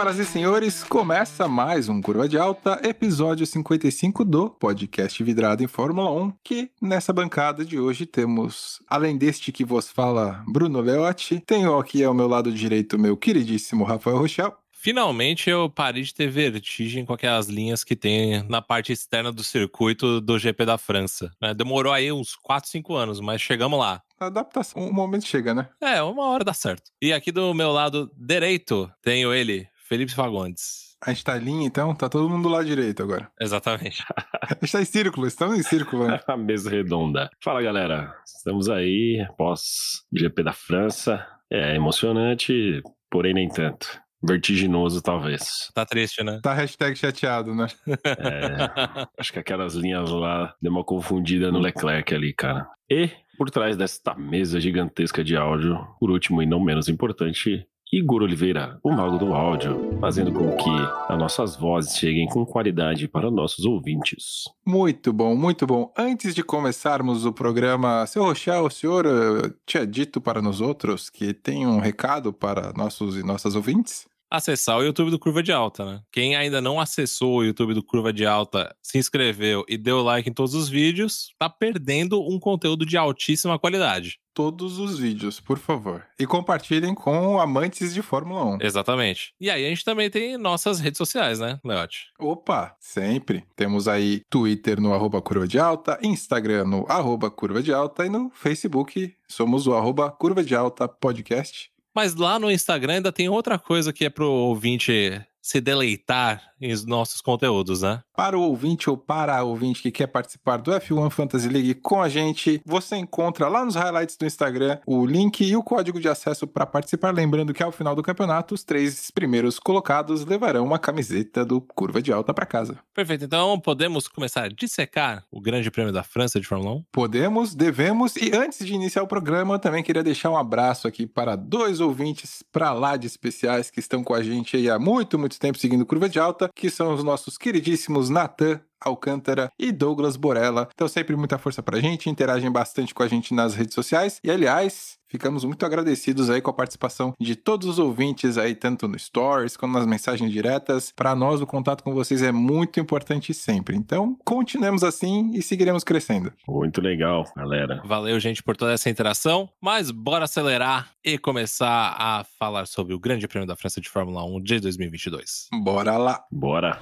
Senhoras e senhores, começa mais um Curva de Alta, episódio 55 do podcast Vidrado em Fórmula 1, que nessa bancada de hoje temos, além deste que vos fala Bruno Leotti, tenho aqui ao meu lado direito meu queridíssimo Rafael Rochel. Finalmente eu parei de ter vertigem com aquelas linhas que tem na parte externa do circuito do GP da França. né? Demorou aí uns 4, 5 anos, mas chegamos lá. A adaptação, um momento chega, né? É, uma hora dá certo. E aqui do meu lado direito tenho ele, Felipe Fagundes. A gente tá em linha, então? Tá todo mundo do lado direito agora. Exatamente. A gente tá em círculo, estamos em círculo, né? A mesa redonda. Fala galera, estamos aí após GP da França. É emocionante, porém nem tanto. Vertiginoso, talvez. Tá triste, né? Tá hashtag chateado, né? É, acho que aquelas linhas lá deu uma confundida no Leclerc ali, cara. E por trás desta mesa gigantesca de áudio, por último e não menos importante, Igor Oliveira, o mago do áudio, fazendo com que as nossas vozes cheguem com qualidade para nossos ouvintes. Muito bom, muito bom. Antes de começarmos o programa, seu Rochel, o senhor eh, tinha dito para nós outros que tem um recado para nossos e nossas ouvintes? Acessar o YouTube do Curva de Alta, né? Quem ainda não acessou o YouTube do Curva de Alta, se inscreveu e deu like em todos os vídeos, tá perdendo um conteúdo de altíssima qualidade. Todos os vídeos, por favor. E compartilhem com amantes de Fórmula 1. Exatamente. E aí a gente também tem nossas redes sociais, né, Leote? Opa, sempre. Temos aí Twitter no arroba Curva de Alta, Instagram no arroba Curva de Alta e no Facebook somos o arroba Curva de Alta Podcast. Mas lá no Instagram ainda tem outra coisa que é pro ouvinte se deleitar em nossos conteúdos, né? Para o ouvinte ou para a ouvinte que quer participar do F1 Fantasy League com a gente, você encontra lá nos highlights do Instagram o link e o código de acesso para participar. Lembrando que ao final do campeonato, os três primeiros colocados levarão uma camiseta do Curva de Alta para casa. Perfeito. Então podemos começar a dissecar o Grande Prêmio da França de Fórmula 1? Podemos, devemos. E antes de iniciar o programa, também queria deixar um abraço aqui para dois ouvintes para lá de especiais que estão com a gente aí há muito, muito tempo seguindo Curva de Alta, que são os nossos queridíssimos Natan Alcântara e Douglas Borella. Então, sempre muita força pra gente, interagem bastante com a gente nas redes sociais. E, aliás, ficamos muito agradecidos aí com a participação de todos os ouvintes aí, tanto no Stories quanto nas mensagens diretas. Para nós, o contato com vocês é muito importante sempre. Então, continuemos assim e seguiremos crescendo. Muito legal, galera. Valeu, gente, por toda essa interação. Mas bora acelerar e começar a falar sobre o Grande Prêmio da França de Fórmula 1 de 2022. Bora lá! Bora.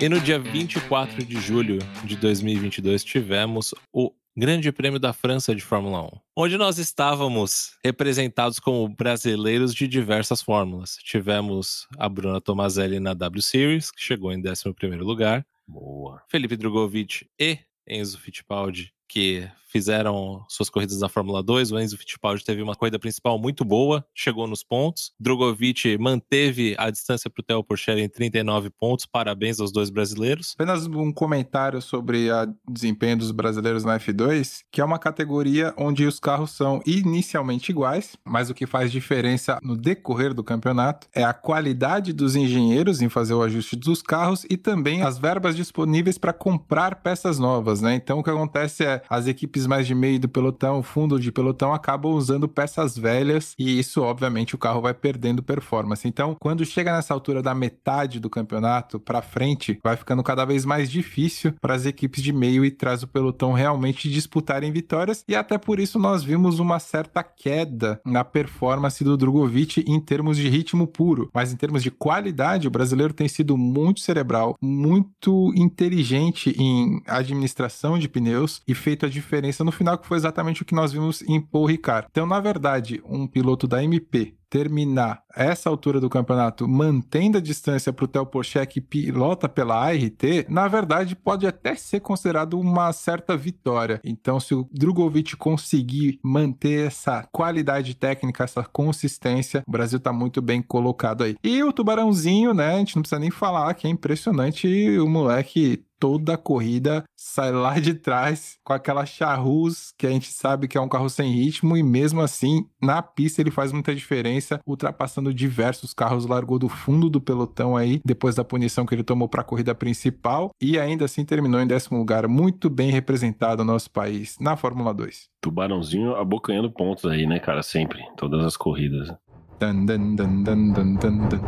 E no dia 24 de julho de 2022 tivemos o Grande Prêmio da França de Fórmula 1, onde nós estávamos representados como brasileiros de diversas fórmulas. Tivemos a Bruna Tomazelli na W Series, que chegou em 11º lugar, Boa. Felipe Drogovic e Enzo Fittipaldi, que fizeram suas corridas na Fórmula 2. O Enzo Fittipaldi teve uma corrida principal muito boa, chegou nos pontos. Drogovic manteve a distância para o Theo Porcher em 39 pontos. Parabéns aos dois brasileiros. Apenas um comentário sobre o desempenho dos brasileiros na F2, que é uma categoria onde os carros são inicialmente iguais, mas o que faz diferença no decorrer do campeonato é a qualidade dos engenheiros em fazer o ajuste dos carros e também as verbas disponíveis para comprar peças novas, né? Então o que acontece é as equipes mais de meio do pelotão, fundo de pelotão, acabam usando peças velhas e isso, obviamente, o carro vai perdendo performance. Então, quando chega nessa altura da metade do campeonato para frente, vai ficando cada vez mais difícil para as equipes de meio e trás do pelotão realmente disputarem vitórias e até por isso nós vimos uma certa queda na performance do Drogovic em termos de ritmo puro, mas em termos de qualidade, o brasileiro tem sido muito cerebral, muito inteligente em administração de pneus e feito a diferença no final, que foi exatamente o que nós vimos em Paul Ricard. Então, na verdade, um piloto da MP terminar essa altura do campeonato mantendo a distância para o Theo Porcher que pilota pela ART, na verdade pode até ser considerado uma certa vitória. Então, se o Drogovic conseguir manter essa qualidade técnica, essa consistência, o Brasil está muito bem colocado aí. E o Tubarãozinho, né? A gente não precisa nem falar que é impressionante o moleque toda a corrida sai lá de trás com aquela charrus que a gente sabe que é um carro sem ritmo e mesmo assim na pista ele faz muita diferença, ultrapassando diversos carros, largou do fundo do pelotão aí depois da punição que ele tomou para a corrida principal e ainda assim terminou em décimo lugar, muito bem representado no nosso país na Fórmula 2. Tubarãozinho abocanhando pontos aí, né, cara, sempre, todas as corridas. Dun, dun, dun, dun, dun, dun, dun.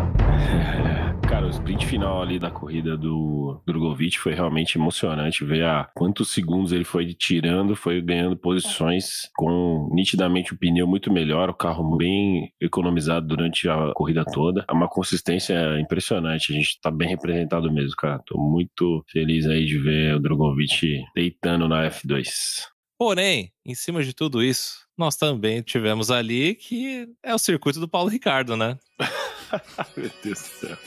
Cara, o sprint final ali da corrida do Drogovic foi realmente emocionante ver a quantos segundos ele foi tirando, foi ganhando posições com nitidamente o pneu muito melhor, o carro bem economizado durante a corrida toda. É uma consistência impressionante, a gente tá bem representado mesmo, cara. Tô muito feliz aí de ver o Drogovic deitando na F2. Porém, em cima de tudo isso, nós também tivemos ali que é o circuito do Paulo Ricardo, né? Meu Deus do céu.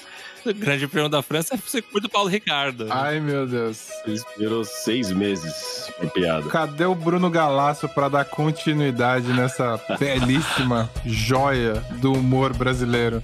O Grande Prêmio da França é o circuito do Paulo Ricardo. Ai, meu Deus. Você esperou seis meses por piada. Cadê o Bruno Galasso para dar continuidade nessa belíssima joia do humor brasileiro?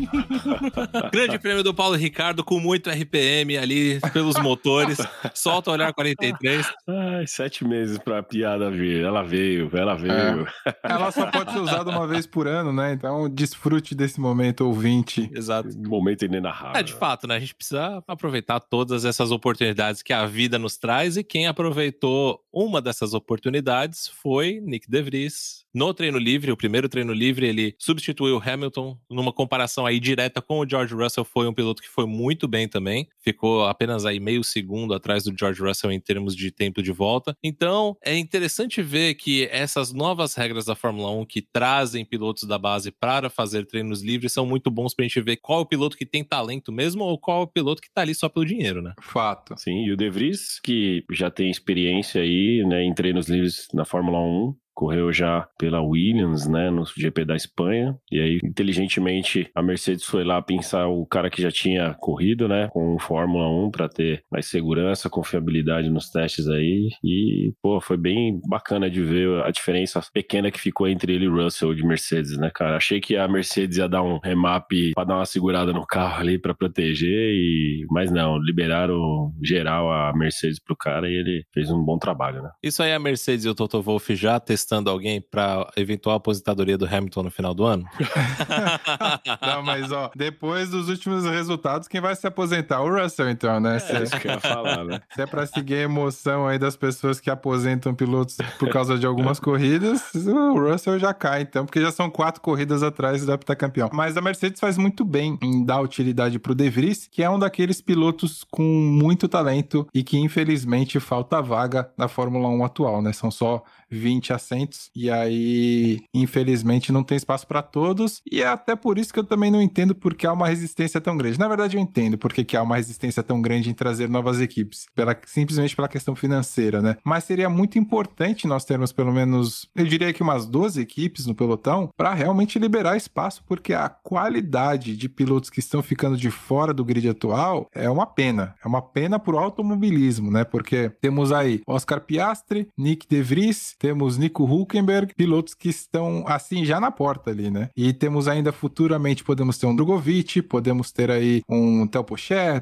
Grande Prêmio do Paulo Ricardo com muito RPM ali pelos motores. Solta o olhar 43. Ai, sete meses pra piada vir. Ela veio, ela veio. Ela só pode ser usada uma vez por ano, né? Então desfrute desse momento, ouvinte. Exato. Momento inenarrável. É, de fato, né? A gente precisa aproveitar todas essas oportunidades que a vida nos traz e quem aproveitou uma dessas oportunidades foi Nick DeVries. No treino livre, o primeiro treino livre, ele substituiu o Hamilton numa comparação aí direta com o George Russell, foi um piloto que foi muito bem também, ficou apenas aí meio segundo atrás do George Russell em termos de tempo de volta. Então, é interessante ver que essas novas regras da Fórmula 1 que trazem pilotos da base para fazer treinos livres são muito bons pra gente ver qual é o piloto que tem talento mesmo ou qual é o piloto que tá ali só pelo dinheiro, né? Fato. Sim, e o De Vries, que já tem experiência aí, né, em treinos livres na Fórmula 1, correu já pela Williams, né, no GP da Espanha, e aí inteligentemente a Mercedes foi lá pensar o cara que já tinha corrido, né, com o Fórmula 1 para ter mais segurança, confiabilidade nos testes aí, e pô, foi bem bacana de ver a diferença pequena que ficou entre ele e Russell de Mercedes, né, cara? Achei que a Mercedes ia dar um remap para dar uma segurada no carro ali para proteger e mas não, liberaram geral a Mercedes pro cara e ele fez um bom trabalho, né? Isso aí a Mercedes e o Toto Wolff já testando alguém para eventual aposentadoria do Hamilton no final do ano? Não, mas ó, depois dos últimos resultados, quem vai se aposentar? O Russell, então, né? Se É isso que eu ia falar, né? se é pra seguir a emoção aí das pessoas que aposentam pilotos por causa de algumas corridas, o Russell já cai, então, porque já são quatro corridas atrás do campeão. Mas a Mercedes faz muito bem em dar utilidade pro De Vries, que é um daqueles pilotos com muito talento e que infelizmente falta vaga na Fórmula 1 atual, né? São só 20 assentos e aí, infelizmente, não tem espaço para todos. E é até por isso que eu também não entendo porque há uma resistência tão grande. Na verdade, eu entendo porque que há uma resistência tão grande em trazer novas equipes, pela, simplesmente pela questão financeira, né? Mas seria muito importante nós termos pelo menos, eu diria que umas 12 equipes no pelotão para realmente liberar espaço, porque a qualidade de pilotos que estão ficando de fora do grid atual é uma pena. É uma pena pro automobilismo, né? Porque temos aí Oscar Piastri, Nick De Vries, temos Nico Hulkenberg, pilotos que estão assim já na porta ali, né? E temos ainda futuramente podemos ter um Drogovic, podemos ter aí um Theo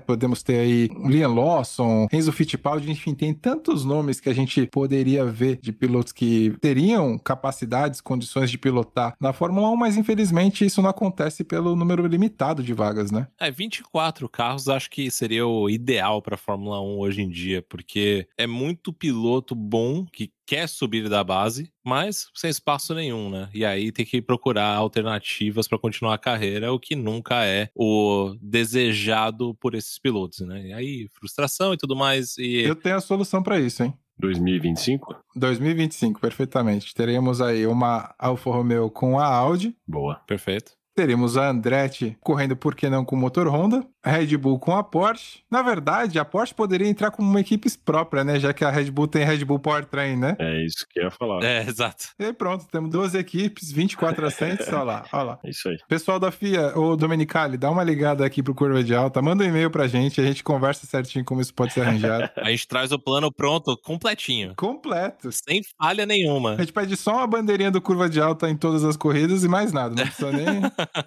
podemos ter aí um Liam Lawson, Enzo Fittipaldi, enfim, tem tantos nomes que a gente poderia ver de pilotos que teriam capacidades, condições de pilotar na Fórmula 1, mas infelizmente isso não acontece pelo número limitado de vagas, né? É, 24 carros acho que seria o ideal para Fórmula 1 hoje em dia, porque é muito piloto bom que quer subir da base, mas sem espaço nenhum, né? E aí tem que procurar alternativas para continuar a carreira, o que nunca é o desejado por esses pilotos, né? E aí frustração e tudo mais e Eu tenho a solução para isso, hein? 2025? 2025, perfeitamente. Teremos aí uma Alfa Romeo com a Audi, Boa. perfeito. Teremos a Andretti correndo, por que não, com o motor Honda, a Red Bull com a Porsche. Na verdade, a Porsche poderia entrar como uma equipe própria, né? Já que a Red Bull tem Red Bull Powertrain, né? É isso que eu ia falar. É, É, exato. E pronto, temos duas equipes, 24 assentos, olha lá, olha lá. isso aí. Pessoal da FIA, ô Domenicali, dá uma ligada aqui pro Curva de Alta, manda um e-mail pra gente, a gente conversa certinho como isso pode ser arranjado. A gente traz o plano pronto, completinho. Completo. Sem falha nenhuma. A gente pede só uma bandeirinha do Curva de Alta em todas as corridas e mais nada, não precisa nem...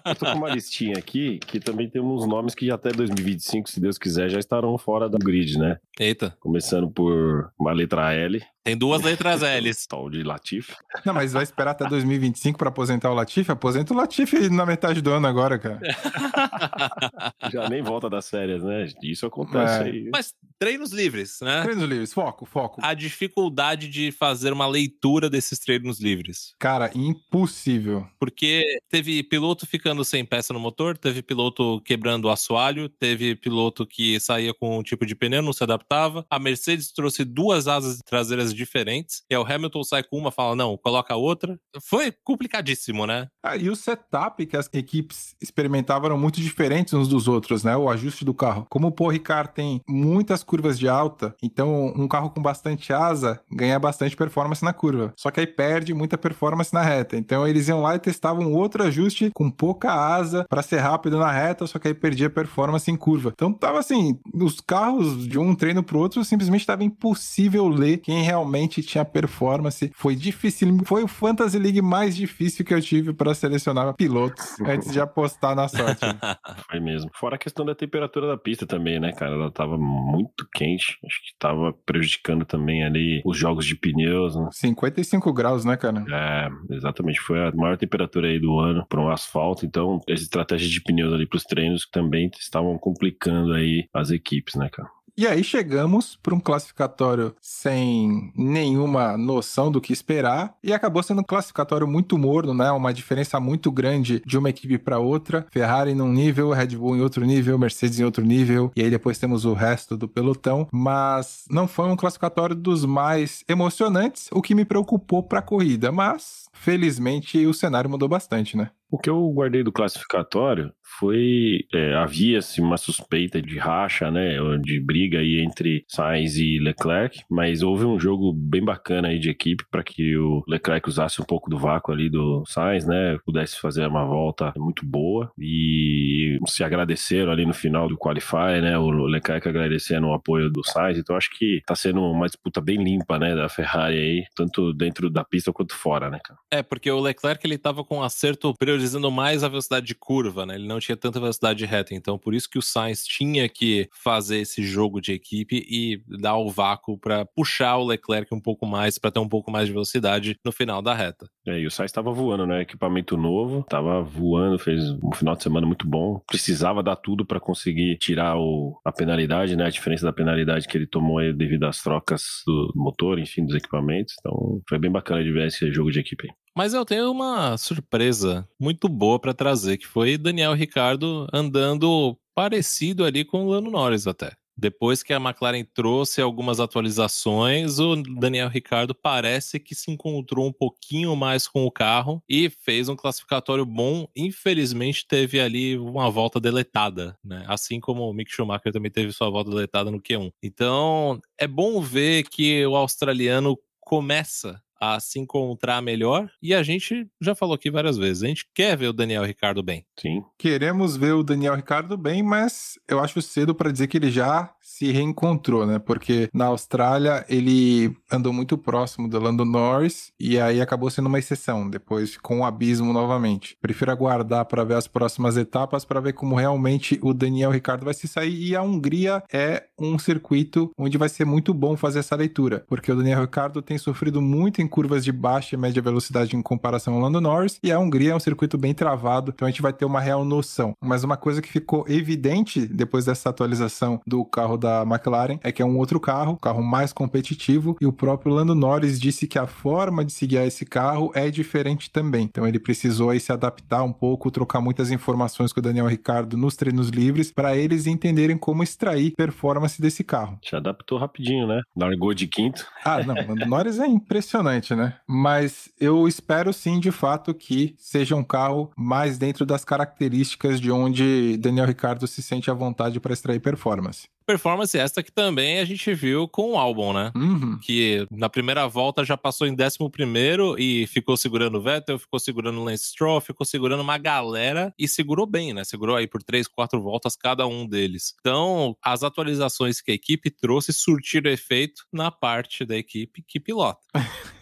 Eu tô com uma listinha aqui que também tem uns nomes que até 2025, se Deus quiser, já estarão fora do grid, né? Eita. Começando por uma letra L. Tem duas letras L's. Tal de Latif. Não, mas vai esperar até 2025 pra aposentar o Latifi? Aposenta o Latifi na metade do ano agora, cara. Já nem volta das férias, né? Isso acontece É. aí. Mas treinos livres, né? Treinos livres, foco, foco. A dificuldade de fazer uma leitura desses treinos livres. Cara, impossível. Porque teve piloto ficando sem peça no motor, teve piloto quebrando o assoalho, teve piloto que saía com um tipo de pneu, não se adaptava. A Mercedes trouxe duas asas traseiras diferentes. E aí o Hamilton sai com uma, fala, não, coloca outra. Foi complicadíssimo, né? Ah, e o setup que as equipes experimentavam eram muito diferentes uns dos outros, né? O ajuste do carro. Como o Paul Ricard tem muitas curvas de alta, então um carro com bastante asa ganha bastante performance na curva. Só que aí perde muita performance na reta. Então eles iam lá e testavam outro ajuste com pouca asa para ser rápido na reta, só que aí perdia performance em curva. Então tava assim, os carros de um treino pro outro simplesmente tava impossível ler quem realmente tinha performance. Foi difícil, foi o Fantasy League mais difícil que eu tive para selecionar pilotos antes de apostar na sorte. Foi mesmo. Fora a questão da temperatura da pista também, né, cara? Ela tava muito quente. Acho que tava prejudicando também ali os jogos de pneus, né? 55 graus, né, cara? É, exatamente. Foi a maior temperatura aí do ano para um asfalto. Então, as estratégias de pneus ali para os treinos também estavam complicando aí as equipes, né, cara? E aí chegamos para um classificatório sem nenhuma noção do que esperar e acabou sendo um classificatório muito morno, né? Uma diferença muito grande de uma equipe para outra. Ferrari num nível, Red Bull em outro nível, Mercedes em outro nível e aí depois temos o resto do pelotão, mas não foi um classificatório dos mais emocionantes, o que me preocupou para a corrida, mas felizmente o cenário mudou bastante, né? O que eu guardei do classificatório foi é, havia-se uma suspeita de racha, né, de briga aí entre Sainz e Leclerc, mas houve um jogo bem bacana aí de equipe para que o Leclerc usasse um pouco do vácuo ali do Sainz, né, pudesse fazer uma volta muito boa e se agradeceram ali no final do qualify, né, o Leclerc agradecendo o apoio do Sainz, então acho que tá sendo uma disputa bem limpa, né, da Ferrari aí, tanto dentro da pista quanto fora, né, cara. É, porque o Leclerc ele tava com um acerto priorizando mais a velocidade de curva, né? Ele não tinha tanta velocidade reta, então por isso que o Sainz tinha que fazer esse jogo de equipe e dar o vácuo para puxar o Leclerc um pouco mais, para ter um pouco mais de velocidade no final da reta. É, e o Sainz estava voando, né? Equipamento novo, tava voando, fez um final de semana muito bom. Precisava dar tudo para conseguir tirar o, a penalidade, né? A diferença da penalidade que ele tomou aí devido às trocas do motor, enfim, dos equipamentos. Então foi bem bacana de ver esse jogo de equipe aí. Mas eu tenho uma surpresa muito boa para trazer, que foi Daniel Ricardo andando parecido ali com o Lando Norris até. Depois que a McLaren trouxe algumas atualizações, o Daniel Ricardo parece que se encontrou um pouquinho mais com o carro e fez um classificatório bom. Infelizmente, teve ali uma volta deletada, né? Assim como o Mick Schumacher também teve sua volta deletada no Q1. Então, é bom ver que o australiano começa a se encontrar melhor. E a gente já falou aqui várias vezes, a gente quer ver o Daniel Ricardo bem. Sim. Queremos ver o Daniel Ricardo bem, mas eu acho cedo para dizer que ele já se reencontrou, né? Porque na Austrália ele andou muito próximo do Lando Norris e aí acabou sendo uma exceção, depois com o abismo novamente. Prefiro aguardar para ver as próximas etapas para ver como realmente o Daniel Ricardo vai se sair e a Hungria é um circuito onde vai ser muito bom fazer essa leitura, porque o Daniel Ricardo tem sofrido muito em curvas de baixa e média velocidade em comparação ao Lando Norris, e a Hungria é um circuito bem travado, então a gente vai ter uma real noção. Mas uma coisa que ficou evidente depois dessa atualização do carro da McLaren é que é um outro carro, um carro mais competitivo, e o próprio Lando Norris disse que a forma de se guiar esse carro é diferente também. Então ele precisou aí se adaptar um pouco, trocar muitas informações com o Daniel Ricardo nos treinos livres para eles entenderem como extrair performance desse carro. Se adaptou rapidinho, né? Largou de quinto. Ah, não, Lando Norris é impressionante né? Mas eu espero sim, de fato, que seja um carro mais dentro das características de onde Daniel Ricardo se sente à vontade para extrair performance. Performance esta que também a gente viu com o álbum, né? Uhum. Que na primeira volta já passou em 11 e ficou segurando o Vettel, ficou segurando o Lance Stroll, ficou segurando uma galera e segurou bem, né? Segurou aí por 3, 4 voltas cada um deles. Então, as atualizações que a equipe trouxe surtiram efeito na parte da equipe que pilota.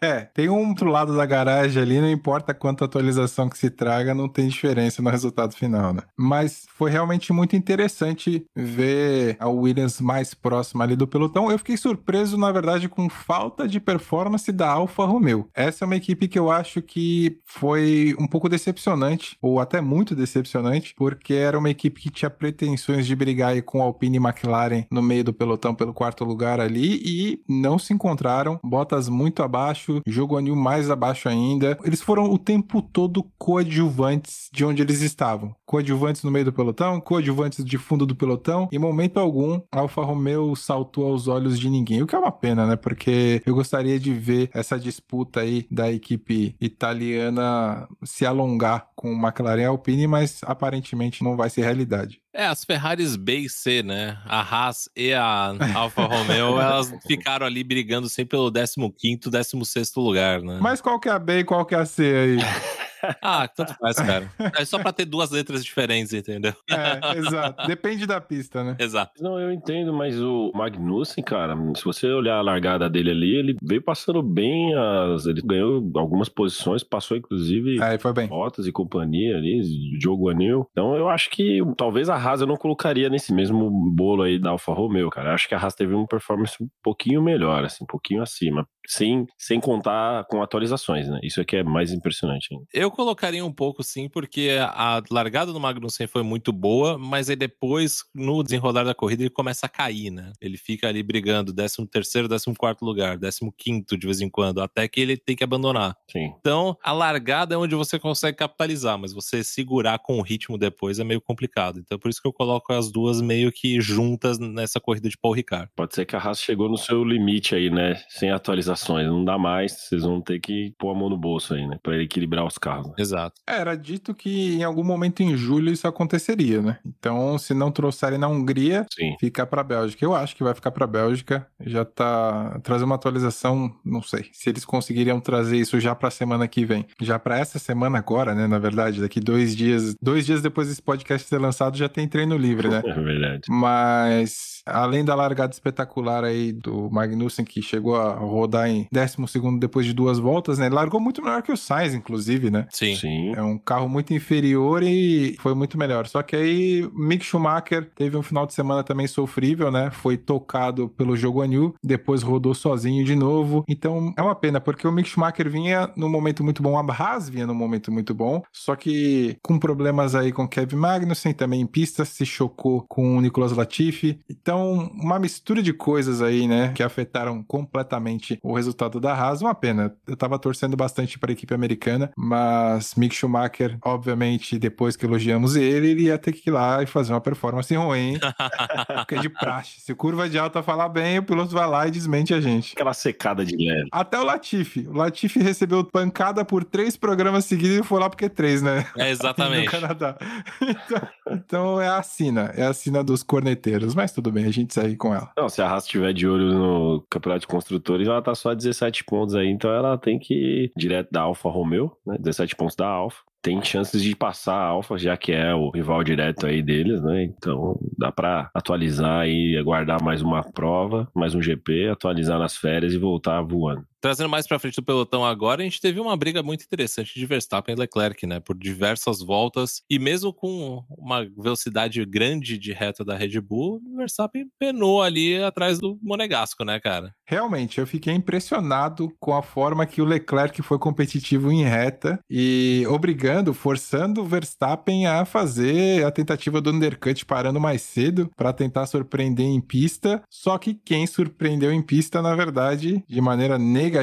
é, tem um outro lado da garagem ali, não importa quanta atualização que se traga, não tem diferença no resultado final, né? Mas foi realmente muito interessante ver a Williams mais próxima ali do pelotão. Eu fiquei surpreso, na verdade, com falta de performance da Alfa Romeo. Essa é uma equipe que eu acho que foi um pouco decepcionante, ou até muito decepcionante, porque era uma equipe que tinha pretensões de brigar com Alpine e McLaren no meio do pelotão pelo quarto lugar ali e não se encontraram. Bottas muito abaixo, jogo anil mais abaixo ainda. Eles foram o tempo todo coadjuvantes de onde eles estavam. Coadjuvantes no meio do pelotão, coadjuvantes de fundo do pelotão. Em momento algum, Alfa Romeo saltou aos olhos de ninguém, o que é uma pena, né? Porque eu gostaria de ver essa disputa aí da equipe italiana se alongar com McLaren e Alpine, mas aparentemente não vai ser realidade. É, as Ferraris B e C, né? A Haas e a Alfa Romeo, elas ficaram ali brigando sempre pelo 15º, 16 lugar, né? Mas qual que é a B e qual que é a C aí? Ah, tanto faz, cara. É só pra ter duas letras diferentes, entendeu? É, exato. Depende da pista, né? Exato. Não, eu entendo, mas o Magnussen, cara, se você olhar a largada dele ali, ele veio passando bem, as... ele ganhou algumas posições, passou inclusive Aí foi bem. Bottas e companhia ali, jogo anil. Então eu acho que talvez a Haas eu não colocaria nesse mesmo bolo aí da Alfa Romeo, cara. Eu acho que a Haas teve uma performance um pouquinho melhor, assim, um pouquinho acima. Sem, sem contar com atualizações, né? Isso aqui é mais impressionante ainda. Eu colocaria um pouco sim, porque a largada do Magnussen foi muito boa, mas aí depois, no desenrolar da corrida, ele começa a cair, né? Ele fica ali brigando 13 terceiro, 14 quarto lugar, 15 quinto de vez em quando, até que ele tem que abandonar. Sim. Então, a largada é onde você consegue capitalizar, mas você segurar com o ritmo depois é meio complicado. Então, por isso que eu coloco as duas meio que juntas nessa corrida de Paul Ricard. Pode ser que a Haas chegou no seu limite aí, né? Sem atualizações. Não dá mais, vocês vão ter que pôr a mão no bolso aí, né? Pra equilibrar os carros. Né? Exato. É, era dito que em algum momento em julho isso aconteceria, né? Então, se não trouxerem na Hungria, Sim. fica pra Bélgica. Eu acho que vai ficar pra Bélgica. Já tá. Trazer uma atualização, não sei. Se eles conseguiriam trazer isso já pra semana que vem. Já pra essa semana agora, né? Na verdade, daqui dois dias. Dois dias depois desse podcast ser lançado, já tem treino livre, né? É verdade. Mas além da largada espetacular aí do Magnussen, que chegou a rodar em 12 depois de duas voltas, né? Ele largou muito melhor que o Sainz, inclusive, né? Sim. Sim. É um carro muito inferior e foi muito melhor. Só que aí Mick Schumacher teve um final de semana também sofrível, né? Foi tocado pelo jogo anil, depois rodou sozinho de novo. Então é uma pena, porque o Mick Schumacher vinha num momento muito bom, a Haas vinha num momento muito bom, só que com problemas aí com Kevin Magnussen, também em pista, se chocou com o Nicolas Latifi. Então, uma mistura de coisas aí, né, que afetaram completamente o resultado da Haas. Uma pena. Eu tava torcendo bastante para a equipe americana, mas Mick Schumacher, obviamente, depois que elogiamos ele, ele ia ter que ir lá e fazer uma performance ruim. porque é de praxe. Se curva de alta falar bem, o piloto vai lá e desmente a gente. Aquela secada de leve. Até o Latifi. O Latifi recebeu pancada por três programas seguidos e foi lá porque três, né? É, exatamente. No Canadá. Então, então é a sina. É a sina dos corneteiros. Mas tudo bem, a gente segue com ela. Não, se a Haas estiver de olho no Campeonato de Construtores, ela tá só a 17 pontos aí, então ela tem que ir direto da Alfa Romeo, né? 17 pontos da Alfa. Tem chances de passar a Alfa, já que é o rival direto aí deles, né? Então dá pra atualizar e aguardar mais uma prova, mais um GP, atualizar nas férias e voltar voando. Trazendo mais pra frente do pelotão agora, a gente teve uma briga muito interessante de Verstappen e Leclerc, né? Por diversas voltas. E mesmo com uma velocidade grande de reta da Red Bull, Verstappen penou ali atrás do Monegasco, né, cara? Realmente, eu fiquei impressionado com a forma que o Leclerc foi competitivo em reta e obrigando, forçando o Verstappen a fazer a tentativa do undercut parando mais cedo para tentar surpreender em pista. Só que quem surpreendeu em pista, na verdade, de maneira negativa,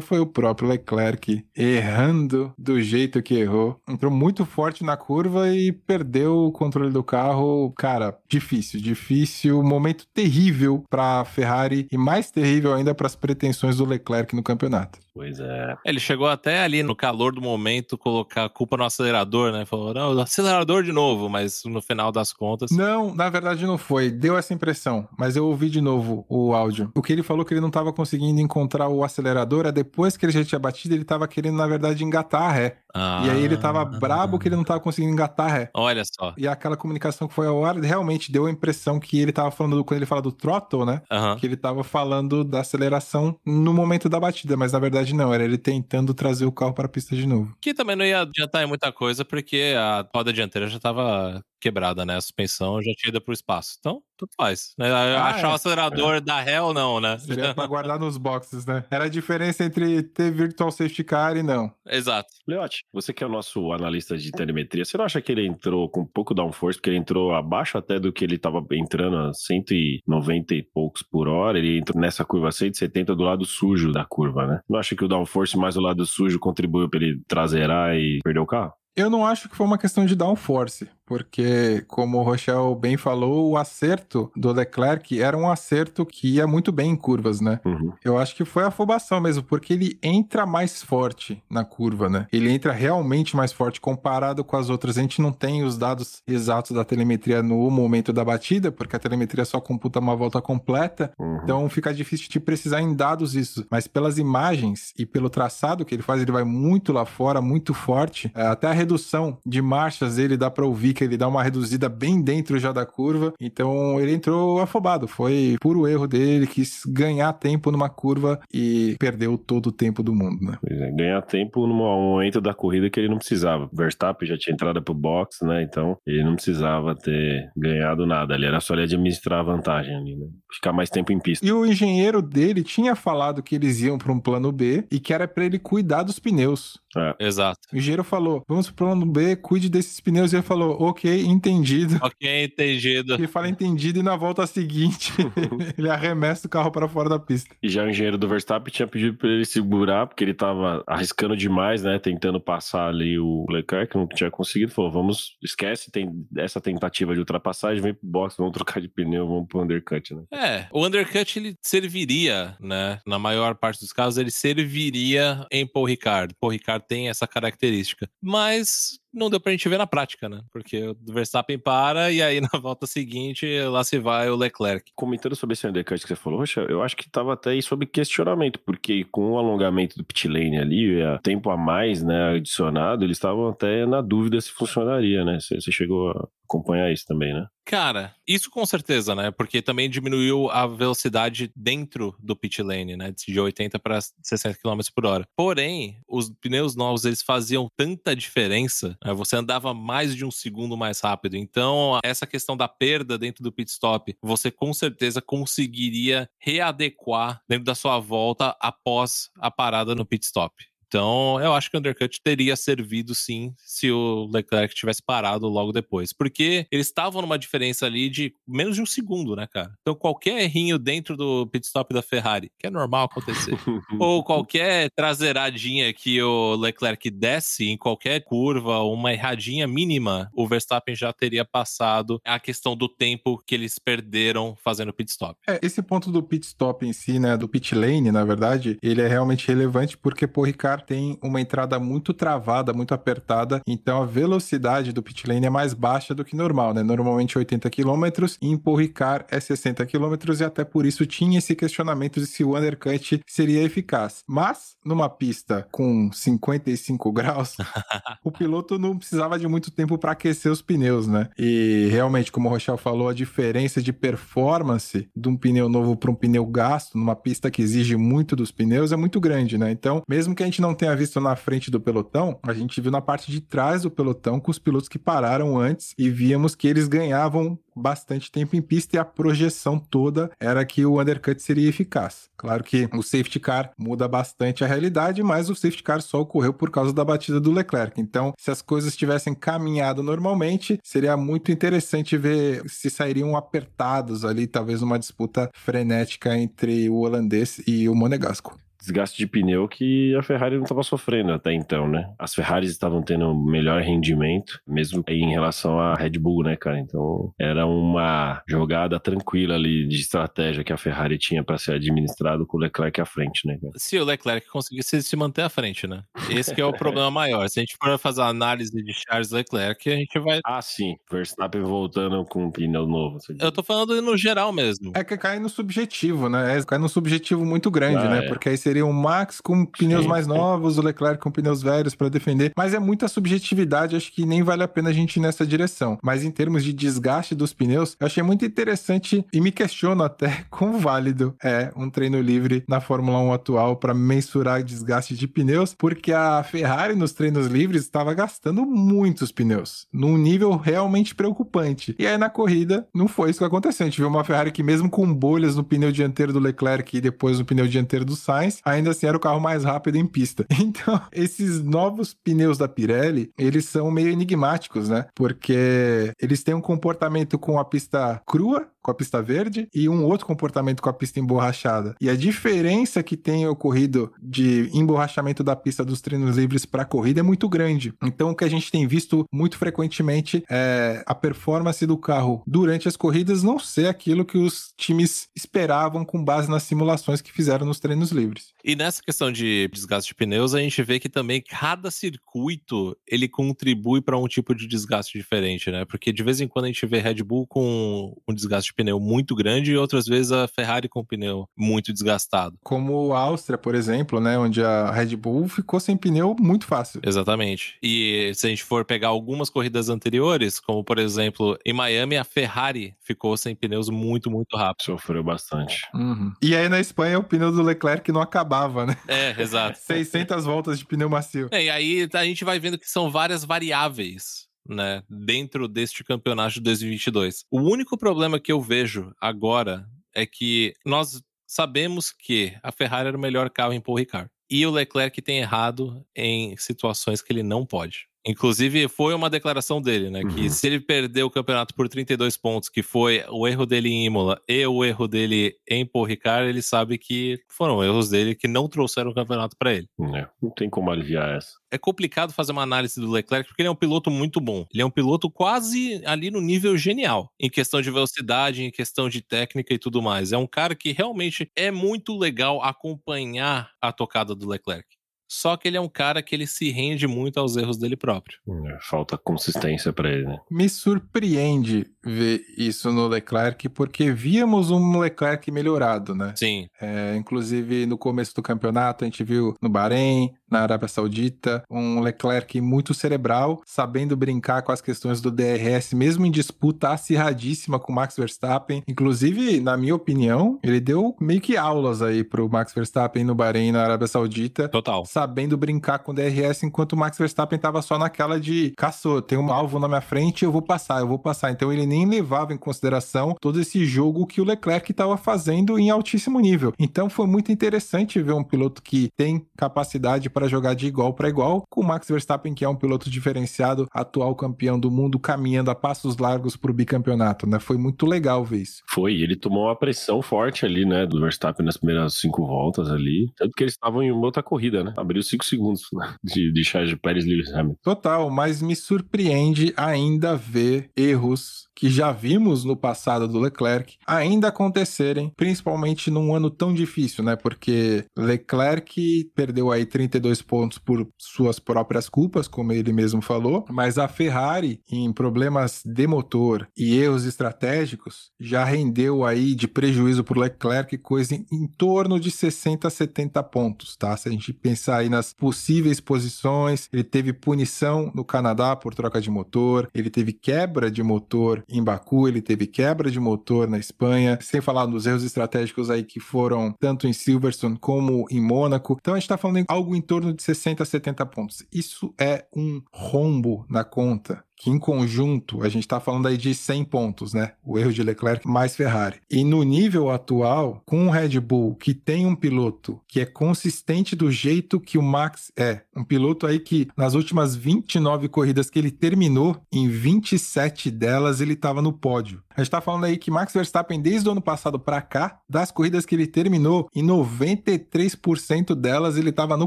foi o próprio Leclerc, errando do jeito que errou. Entrou muito forte na curva e perdeu o controle do carro. Cara, difícil, difícil, momento terrível para Ferrari e mais terrível ainda para as pretensões do Leclerc no campeonato. Pois é. Ele chegou até ali no calor do momento colocar a culpa no acelerador, né? Falou, não, acelerador de novo, mas no final das contas. Não, na verdade não foi. Deu essa impressão, mas eu ouvi de novo o áudio. O que ele falou que ele não estava conseguindo encontrar o acelerador é depois que ele já tinha batido, ele estava querendo, na verdade, engatar a ré. Ah, E aí ele tava brabo que ele não tava conseguindo engatar a ré. Olha só. E aquela comunicação que foi ao ar realmente deu a impressão que ele tava falando, do- quando ele fala do throttle, né? Aham. Que ele tava falando da aceleração no momento da batida, mas na verdade não, era ele tentando trazer o carro para a pista de novo. Que também não ia adiantar em muita coisa, porque a roda dianteira já tava quebrada, né? A suspensão já tinha ido pro espaço. Então, tudo faz. Né? Achar é. o acelerador da ré ou não, né? Seria pra guardar nos boxes, né? Era a diferença entre ter virtual safety car e não. Exato. Leote, você que é o nosso analista de telemetria, você não acha que ele entrou com um pouco downforce, porque ele entrou abaixo até do que ele estava entrando a 190 e poucos por hora, ele entrou nessa curva 170 do lado sujo da curva, né? Não acha que o downforce mais o lado sujo contribuiu para ele traseirar e perder o carro? Eu não acho que foi uma questão de downforce, porque, como o Rochelle bem falou, o acerto do Leclerc era um acerto que ia muito bem em curvas, né? Uhum. Eu acho que foi afobação mesmo, porque ele entra mais forte na curva, né? Ele entra realmente mais forte comparado com as outras. A gente não tem os dados exatos da telemetria no momento da batida, porque a telemetria só computa uma volta completa, Uhum. então fica difícil de precisar em dados isso. Mas pelas imagens e pelo traçado que ele faz, ele vai muito lá fora, muito forte. É, Até a redução de marchas dele dá pra ouvir que ele dá uma reduzida bem dentro já da curva. Então ele entrou afobado. Foi puro erro dele, quis ganhar tempo numa curva e perdeu todo o tempo do mundo, né? Pois é, ganhar tempo num momento da corrida que ele não precisava. Verstappen já tinha entrado pro box, né? Então ele não precisava ter ganhado nada. Ele era só ele administrar a vantagem ali, né? Ficar mais tempo em pista. E o engenheiro dele tinha falado que eles iam para um plano B e que era para ele cuidar dos pneus. Exato. O engenheiro falou: vamos pro plano B, cuide desses pneus. E ele falou: ok, entendido. Ok, entendido. Ele fala entendido e na volta seguinte ele arremessa o carro para fora da pista. E já o engenheiro do Verstappen tinha pedido pra ele segurar, porque ele tava arriscando demais, né? Tentando passar ali o Leclerc, não tinha conseguido. Falou: vamos, esquece tem essa tentativa de ultrapassagem, vem pro box, vamos trocar de pneu, vamos pro undercut, né? É, o undercut ele serviria, né? Na maior parte dos casos, ele serviria em Paul Ricard. Paul Ricard tem essa característica. Mas não deu pra gente ver na prática, né? Porque o Verstappen para e aí na volta seguinte lá se vai o Leclerc. Comentando sobre esse undercut que você falou, Rocha, eu acho que tava até aí sob questionamento, porque com o alongamento do pit lane ali, tempo a mais, né, adicionado, eles estavam até na dúvida se funcionaria, né? Você chegou a acompanhar isso também, né? Cara, isso com certeza, né? Porque também diminuiu a velocidade dentro do pit lane, né? De 80 para 60 km por hora. Porém, os pneus novos eles faziam tanta diferença, né? você andava mais de um segundo mais rápido. Então, essa questão da perda dentro do pit stop, você com certeza conseguiria readequar dentro da sua volta após a parada no pit stop. Então, eu acho que o undercut teria servido sim se o Leclerc tivesse parado logo depois. Porque eles estavam numa diferença ali de menos de um segundo, né, cara? Então, qualquer errinho dentro do pit stop da Ferrari, que é normal acontecer, ou qualquer traseiradinha que o Leclerc desce em qualquer curva, uma erradinha mínima, o Verstappen já teria passado a questão do tempo que eles perderam fazendo pit stop. É, esse ponto do pit stop em si, né, do pit lane, na verdade, ele é realmente relevante porque Paul Tem uma entrada muito travada, muito apertada, então a velocidade do pit lane é mais baixa do que normal, né? Normalmente 80 km, e em Paul Ricard é 60 km e até por isso tinha esse questionamento de se o undercut seria eficaz. Mas numa pista com 55 graus, o piloto não precisava de muito tempo para aquecer os pneus, né? E realmente, como o Rochelle falou, a diferença de performance de um pneu novo para um pneu gasto numa pista que exige muito dos pneus é muito grande, né? Então, mesmo que a gente não tenha visto na frente do pelotão, a gente viu na parte de trás do pelotão com os pilotos que pararam antes e víamos que eles ganhavam bastante tempo em pista e a projeção toda era que o undercut seria eficaz. Claro que o safety car muda bastante a realidade, mas o safety car só ocorreu por causa da batida do Leclerc. Então, se as coisas tivessem caminhado normalmente, seria muito interessante ver se sairiam apertados ali, talvez uma disputa frenética entre o holandês e o monegasco. Desgaste de pneu que a Ferrari não estava sofrendo até então, né? As Ferraris estavam tendo melhor rendimento, mesmo em relação à Red Bull, né, cara? Então era uma jogada tranquila ali de estratégia que a Ferrari tinha para ser administrado com o Leclerc à frente, né? Cara? Se o Leclerc conseguisse se manter à frente, né? Esse que é o problema maior. Se a gente for fazer a análise de Charles Leclerc, a gente vai. Ah, sim. Verstappen voltando com um pneu novo. Eu tô falando no geral mesmo. É que cai no subjetivo, né? É, cai no subjetivo muito grande, ah, né? É. Porque aí seria o Max com pneus sim. mais novos, o Leclerc com pneus velhos para defender. Mas é muita subjetividade, acho que nem vale a pena a gente ir nessa direção. Mas em termos de desgaste dos pneus, eu achei muito interessante e me questiono até quão válido é um treino livre na Fórmula 1 atual para mensurar desgaste de pneus, porque a Ferrari nos treinos livres estava gastando muitos pneus, num nível realmente preocupante. E aí na corrida não foi isso que aconteceu. A gente viu uma Ferrari que mesmo com bolhas no pneu dianteiro do Leclerc e depois no pneu dianteiro do Sainz, ainda assim era o carro mais rápido em pista. Então, esses novos pneus da Pirelli, eles são meio enigmáticos, né? Porque eles têm um comportamento com a pista crua com a pista verde e um outro comportamento com a pista emborrachada. E a diferença que tem ocorrido de emborrachamento da pista dos treinos livres para a corrida é muito grande. Então, o que a gente tem visto muito frequentemente é a performance do carro durante as corridas não ser aquilo que os times esperavam com base nas simulações que fizeram nos treinos livres. E nessa questão de desgaste de pneus, a gente vê que também cada circuito ele contribui para um tipo de desgaste diferente, né? Porque de vez em quando a gente vê Red Bull com um desgaste de pneu muito grande e outras vezes a Ferrari com pneu muito desgastado. Como a Áustria, por exemplo, né, onde a Red Bull ficou sem pneu muito fácil. Exatamente. E se a gente for pegar algumas corridas anteriores, como por exemplo em Miami, a Ferrari ficou sem pneus muito, muito rápido. Sofreu bastante. Uhum. E aí na Espanha o pneu do Leclerc não acabava, né? É, exato. 600 voltas de pneu macio. É, e aí a gente vai vendo que são várias variáveis né, dentro deste campeonato de 2022. O único problema que eu vejo agora é que nós sabemos que a Ferrari era o melhor carro em Paul Ricard. E o Leclerc tem errado em situações que ele não pode. Inclusive, foi uma declaração dele, né? Uhum. Que se ele perder o campeonato por 32 pontos, que foi o erro dele em Imola e o erro dele em Paul Ricard, ele sabe que foram erros dele que não trouxeram o campeonato para ele. É, não tem como aliviar essa. É complicado fazer uma análise do Leclerc porque ele é um piloto muito bom. Ele é um piloto quase ali no nível genial, em questão de velocidade, em questão de técnica e tudo mais. É um cara que realmente é muito legal acompanhar a tocada do Leclerc. Só que ele é um cara que ele se rende muito aos erros dele próprio. É, falta consistência para ele, né? Me surpreende ver isso no Leclerc, porque víamos um Leclerc melhorado, né? Sim. É, inclusive, no começo do campeonato, a gente viu no Bahrein, na Arábia Saudita, um Leclerc muito cerebral, sabendo brincar com as questões do DRS, mesmo em disputa acirradíssima com Max Verstappen. Inclusive, na minha opinião, ele deu meio que aulas aí pro Max Verstappen no Bahrein e na Arábia Saudita. Total. Sabendo brincar com o DRS, enquanto o Max Verstappen tava só naquela de caçou, tem um alvo na minha frente, eu vou passar, eu vou passar. Então ele nem levava em consideração todo esse jogo que o Leclerc estava fazendo em altíssimo nível. Então foi muito interessante ver um piloto que tem capacidade para para jogar de igual para igual, com o Max Verstappen, que é um piloto diferenciado, atual campeão do mundo, caminhando a passos largos para o bicampeonato, né? Foi muito legal ver isso. Foi, ele tomou uma pressão forte ali, né, do Verstappen nas primeiras cinco voltas ali, tanto que eles estavam em uma outra corrida, né? Abriu cinco segundos de, de Charles Pérez Lewis Hamilton. Total, mas me surpreende ainda ver erros que já vimos no passado do Leclerc ainda acontecerem, principalmente num ano tão difícil, né? Porque Leclerc perdeu aí 32 pontos por suas próprias culpas, como ele mesmo falou, mas a Ferrari, em problemas de motor e erros estratégicos, já rendeu aí de prejuízo para Leclerc coisa em, em torno de 60 a 70 pontos, tá? Se a gente pensar aí nas possíveis posições, ele teve punição no Canadá por troca de motor, ele teve quebra de motor em Baku, ele teve quebra de motor na Espanha, sem falar dos erros estratégicos aí que foram tanto em Silverstone como em Mônaco. Então a gente está falando em algo em torno de 60 a 70 pontos. Isso é um rombo na conta que em conjunto, a gente está falando aí de 100 pontos, né? O erro de Leclerc mais Ferrari. E no nível atual, com um Red Bull que tem um piloto que é consistente do jeito que o Max é, um piloto aí que nas últimas 29 corridas que ele terminou, em 27 delas ele estava no pódio. A gente está falando aí que Max Verstappen, desde o ano passado para cá, das corridas que ele terminou, em 93% delas ele estava no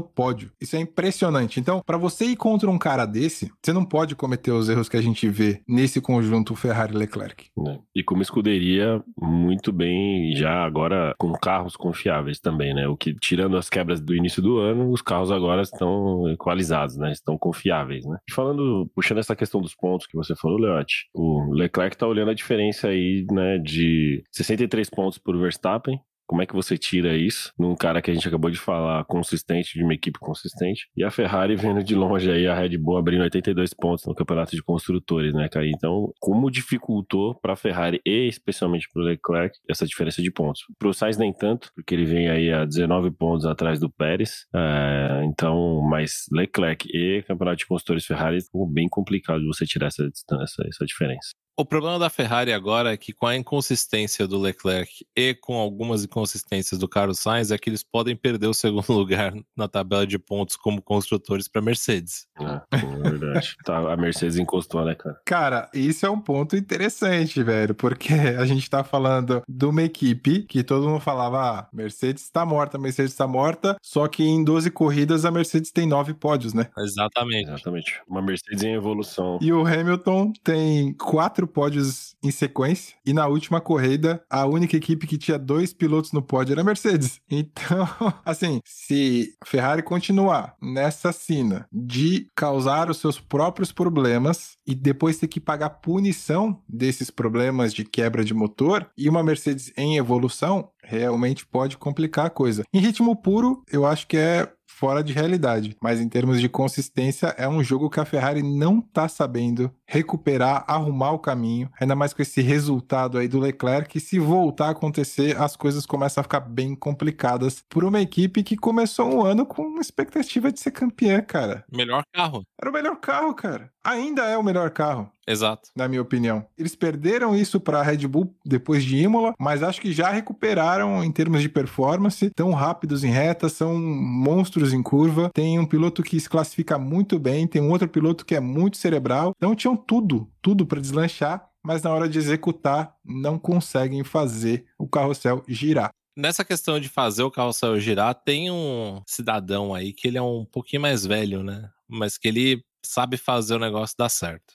pódio. Isso é impressionante. Então, para você ir contra um cara desse, você não pode cometer os erros que a gente vê nesse conjunto Ferrari-Leclerc. É. E como escuderia, muito bem, já agora com carros confiáveis também, né? O que, tirando as quebras do início do ano, os carros agora estão equalizados, né? Estão confiáveis, né? E falando, puxando essa questão dos pontos que você falou, Leote, o Leclerc tá olhando a diferença aí, né, de 63 pontos por Verstappen como é que você tira isso num cara que a gente acabou de falar, consistente, de uma equipe consistente? E a Ferrari vendo de longe aí a Red Bull abrindo 82 pontos no campeonato de construtores, né, cara? Então, como dificultou para a Ferrari e especialmente para o Leclerc essa diferença de pontos? Para o Sainz nem tanto, porque ele vem aí a 19 pontos atrás do Pérez. É, então, mas Leclerc e campeonato de construtores Ferrari ficou bem complicado de você tirar essa, essa, essa diferença. O problema da Ferrari agora é que com a inconsistência do Leclerc e com algumas inconsistências do Carlos Sainz é que eles podem perder o segundo lugar na tabela de pontos como construtores para Mercedes. É, é verdade. tá, a Mercedes encostou, né, cara? Cara, isso é um ponto interessante, velho, porque a gente tá falando de uma equipe que todo mundo falava, ah, Mercedes está morta, Mercedes está morta, só que em 12 corridas a Mercedes tem 9 pódios, né? Exatamente. Exatamente. Uma Mercedes em evolução. E o Hamilton tem 4 quatro pódios em sequência. E na última corrida, a única equipe que tinha dois pilotos no pódio era a Mercedes. Então, assim, se Ferrari continuar nessa cena de causar os seus próprios problemas e depois ter que pagar punição desses problemas de quebra de motor e uma Mercedes em evolução, realmente pode complicar a coisa. Em ritmo puro, eu acho que é fora de realidade. Mas em termos de consistência, é um jogo que a Ferrari não tá sabendo recuperar, arrumar o caminho. Ainda mais com esse resultado aí do Leclerc, que se voltar a acontecer, as coisas começam a ficar bem complicadas por uma equipe que começou um ano com uma expectativa de ser campeã, cara. Melhor carro. Era o melhor carro, cara. Ainda é o melhor carro. Exato. Na minha opinião. Eles perderam isso para a Red Bull depois de Imola, mas acho que já recuperaram em termos de performance. Tão rápidos em reta, são monstros em curva. Tem um piloto que se classifica muito bem, tem um outro piloto que é muito cerebral. Então tinham tudo, tudo para deslanchar, mas na hora de executar não conseguem fazer o carrossel girar. Nessa questão de fazer o carrossel girar, tem um cidadão aí que ele é um pouquinho mais velho, né? Mas que ele sabe fazer o negócio dar certo.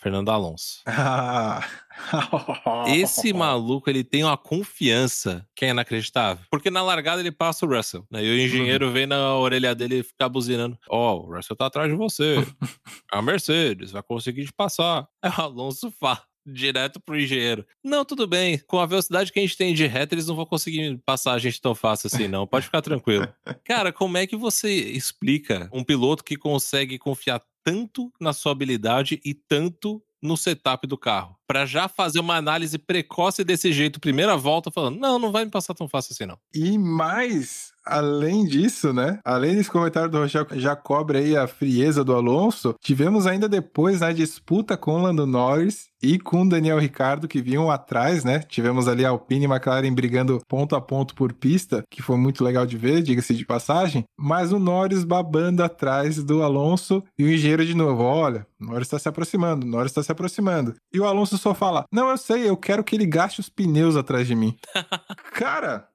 Fernando Alonso. Esse maluco, ele tem uma confiança que é inacreditável. Porque na largada ele passa o Russell, né? E o engenheiro uhum. vem na orelha dele e fica buzinando. Ó, oh, o Russell tá atrás de você. É a Mercedes vai conseguir te passar. Aí o Alonso fala direto pro engenheiro. Não, tudo bem. Com a velocidade que a gente tem de reta, eles não vão conseguir passar a gente tão fácil assim, não. Pode ficar tranquilo. Cara, como é que você explica um piloto que consegue confiar tanto na sua habilidade e tanto no setup do carro. Para já fazer uma análise precoce desse jeito, primeira volta, falando: não, não vai me passar tão fácil assim, não. E mais, além disso, né? Além desse comentário do Rochel já cobre aí a frieza do Alonso, tivemos ainda depois na né, disputa com o Lando Norris e com o Daniel Ricardo que vinham atrás, né? Tivemos ali a Alpine e McLaren brigando ponto a ponto por pista, que foi muito legal de ver, diga-se de passagem, mas o Norris babando atrás do Alonso e o engenheiro de novo, olha, o Norris está se aproximando, o Norris está se aproximando. E o Alonso só fala: "Não, eu sei, eu quero que ele gaste os pneus atrás de mim". Cara,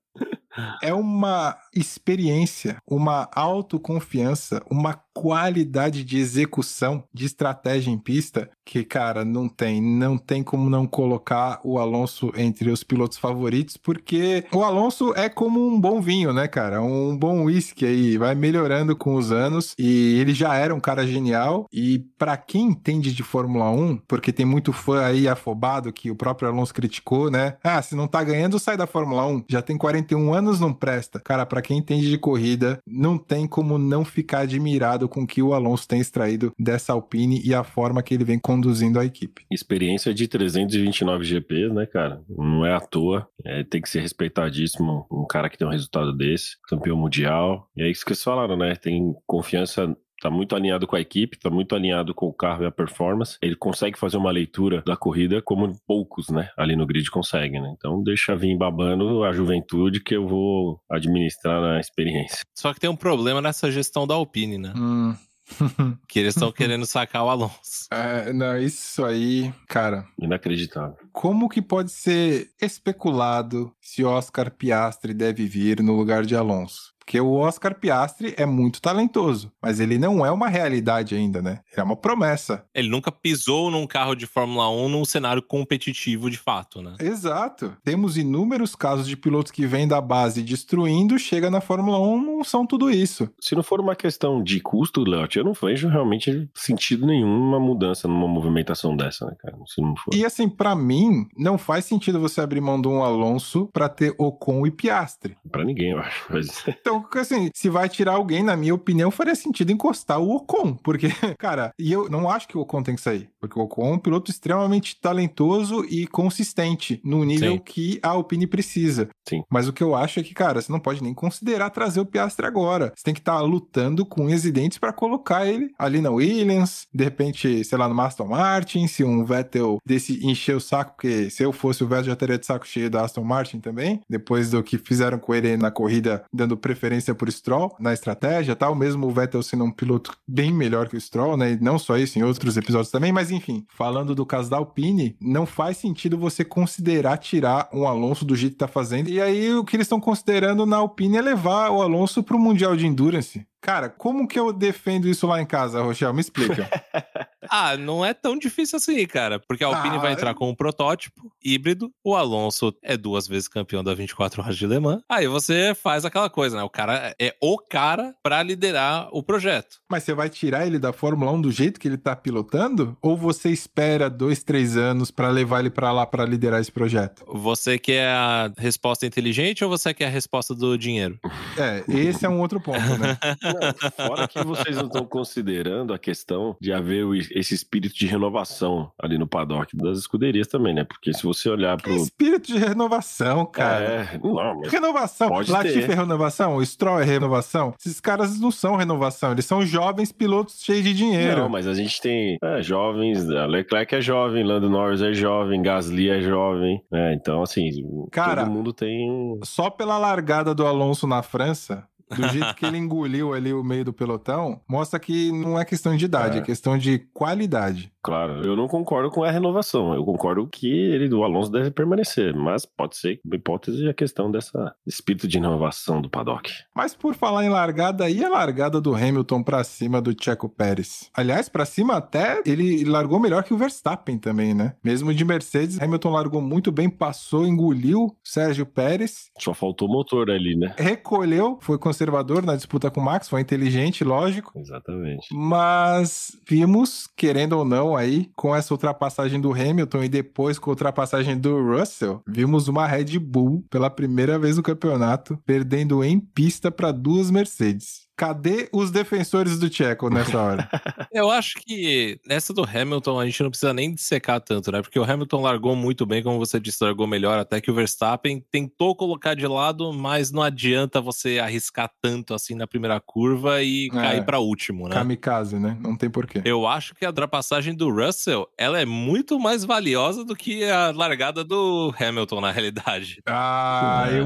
é uma experiência, uma autoconfiança, uma qualidade de execução de estratégia em pista que, cara, não tem, não tem como não colocar o Alonso entre os pilotos favoritos, porque o Alonso é como um bom vinho, né, cara? Um bom whisky aí, vai melhorando com os anos e ele já era um cara genial e para quem entende de Fórmula 1, porque tem muito fã aí afobado que o próprio Alonso criticou, né? Ah, se não tá ganhando, sai da Fórmula 1. Já tem 41 anos, não presta. Cara, para quem entende de corrida, não tem como não ficar admirado com o que o Alonso tem extraído dessa Alpine e a forma que ele vem conduzindo a equipe. Experiência de 329 GPs, né, cara? Não é à toa. É, tem que ser respeitadíssimo um cara que tem um resultado desse, campeão mundial. E é isso que vocês falaram, né? Tem confiança tá muito alinhado com a equipe, tá muito alinhado com o carro e a performance. Ele consegue fazer uma leitura da corrida como poucos, né, ali no grid conseguem, né? Então deixa vir babando a juventude que eu vou administrar na experiência. Só que tem um problema nessa gestão da Alpine, né? Hum. que eles estão querendo sacar o Alonso. É, não, isso aí, cara. Inacreditável. Como que pode ser especulado se Oscar Piastri deve vir no lugar de Alonso? Porque o Oscar Piastri é muito talentoso, mas ele não é uma realidade ainda, né? Ele é uma promessa. Ele nunca pisou num carro de Fórmula 1 num cenário competitivo de fato, né? Exato. Temos inúmeros casos de pilotos que vêm da base destruindo, chega na Fórmula 1, não são tudo isso. Se não for uma questão de custo, Léo, eu não vejo realmente sentido nenhum uma mudança numa movimentação dessa, né, cara? Se não for. E assim, para mim, não faz sentido você abrir mão de um Alonso para ter Ocon e Piastri. Para ninguém, eu acho. Mas... Então, assim, se vai tirar alguém, na minha opinião, faria sentido encostar o Ocon, porque, cara, e eu não acho que o Ocon tem que sair, porque o Ocon é um piloto extremamente talentoso e consistente no nível Sim. que a Alpine precisa. Sim. Mas o que eu acho é que, cara, você não pode nem considerar trazer o Piastri agora. Você tem que estar tá lutando com unhas e dentes para colocar ele ali na Williams, de repente, sei lá, no Aston Martin, se um Vettel desse encher o saco, porque se eu fosse o Vettel já teria de saco cheio da Aston Martin também, depois do que fizeram com ele na corrida, dando preferência preferência por Stroll na estratégia, tal, mesmo o Vettel sendo um piloto bem melhor que o Stroll, né? E não só isso, em outros episódios também, mas enfim, falando do caso da Alpine, não faz sentido você considerar tirar um Alonso do jeito que tá fazendo. E aí o que eles estão considerando na Alpine é levar o Alonso pro Mundial de Endurance. Cara, como que eu defendo isso lá em casa, Rochelle? Me explica. ah, não é tão difícil assim, cara. Porque a Alpine ah, vai entrar com um protótipo híbrido. O Alonso é duas vezes campeão da 24 Horas de Le Mans. Aí você faz aquela coisa, né? O cara é o cara para liderar o projeto. Mas você vai tirar ele da Fórmula 1 do jeito que ele tá pilotando? Ou você espera dois, três anos para levar ele para lá para liderar esse projeto? Você quer a resposta inteligente ou você quer a resposta do dinheiro? É, esse é um outro ponto, né? fora que vocês não estão considerando a questão de haver esse espírito de renovação ali no paddock das escuderias também, né? Porque se você olhar pro. Que espírito de renovação, cara. É, não, Renovação. Ter. é renovação, o Stroll é renovação. Esses caras não são renovação, eles são jovens pilotos cheios de dinheiro. Não, mas a gente tem é, jovens, Leclerc é jovem, Lando Norris é jovem, Gasly é jovem, né? Então, assim, cara, todo mundo tem. Só pela largada do Alonso na França, do jeito que ele engoliu ali o meio do pelotão, mostra que não é questão de idade, é, é questão de qualidade. Claro, eu não concordo com a renovação. Eu concordo que ele, o Alonso deve permanecer, mas pode ser, uma hipótese, a questão dessa espírito de inovação do paddock. Mas por falar em largada, e a largada do Hamilton para cima do Checo Pérez? Aliás, para cima até ele largou melhor que o Verstappen também, né? Mesmo de Mercedes, Hamilton largou muito bem, passou, engoliu Sérgio Pérez. Só faltou o motor ali, né? Recolheu, foi conservador na disputa com o Max, foi inteligente, lógico. Exatamente. Mas vimos, querendo ou não, aí, com essa ultrapassagem do Hamilton e depois com a ultrapassagem do Russell, vimos uma Red Bull pela primeira vez no campeonato, perdendo em pista para duas Mercedes. Cadê os defensores do Checo nessa hora? Eu acho que nessa do Hamilton a gente não precisa nem dissecar tanto, né? Porque o Hamilton largou muito bem, como você disse, largou melhor até que o Verstappen tentou colocar de lado, mas não adianta você arriscar tanto assim na primeira curva e é, cair para último, né? Kamikaze, né? Não tem porquê. Eu acho que a ultrapassagem do Russell, ela é muito mais valiosa do que a largada do Hamilton na realidade. Ah, é. eu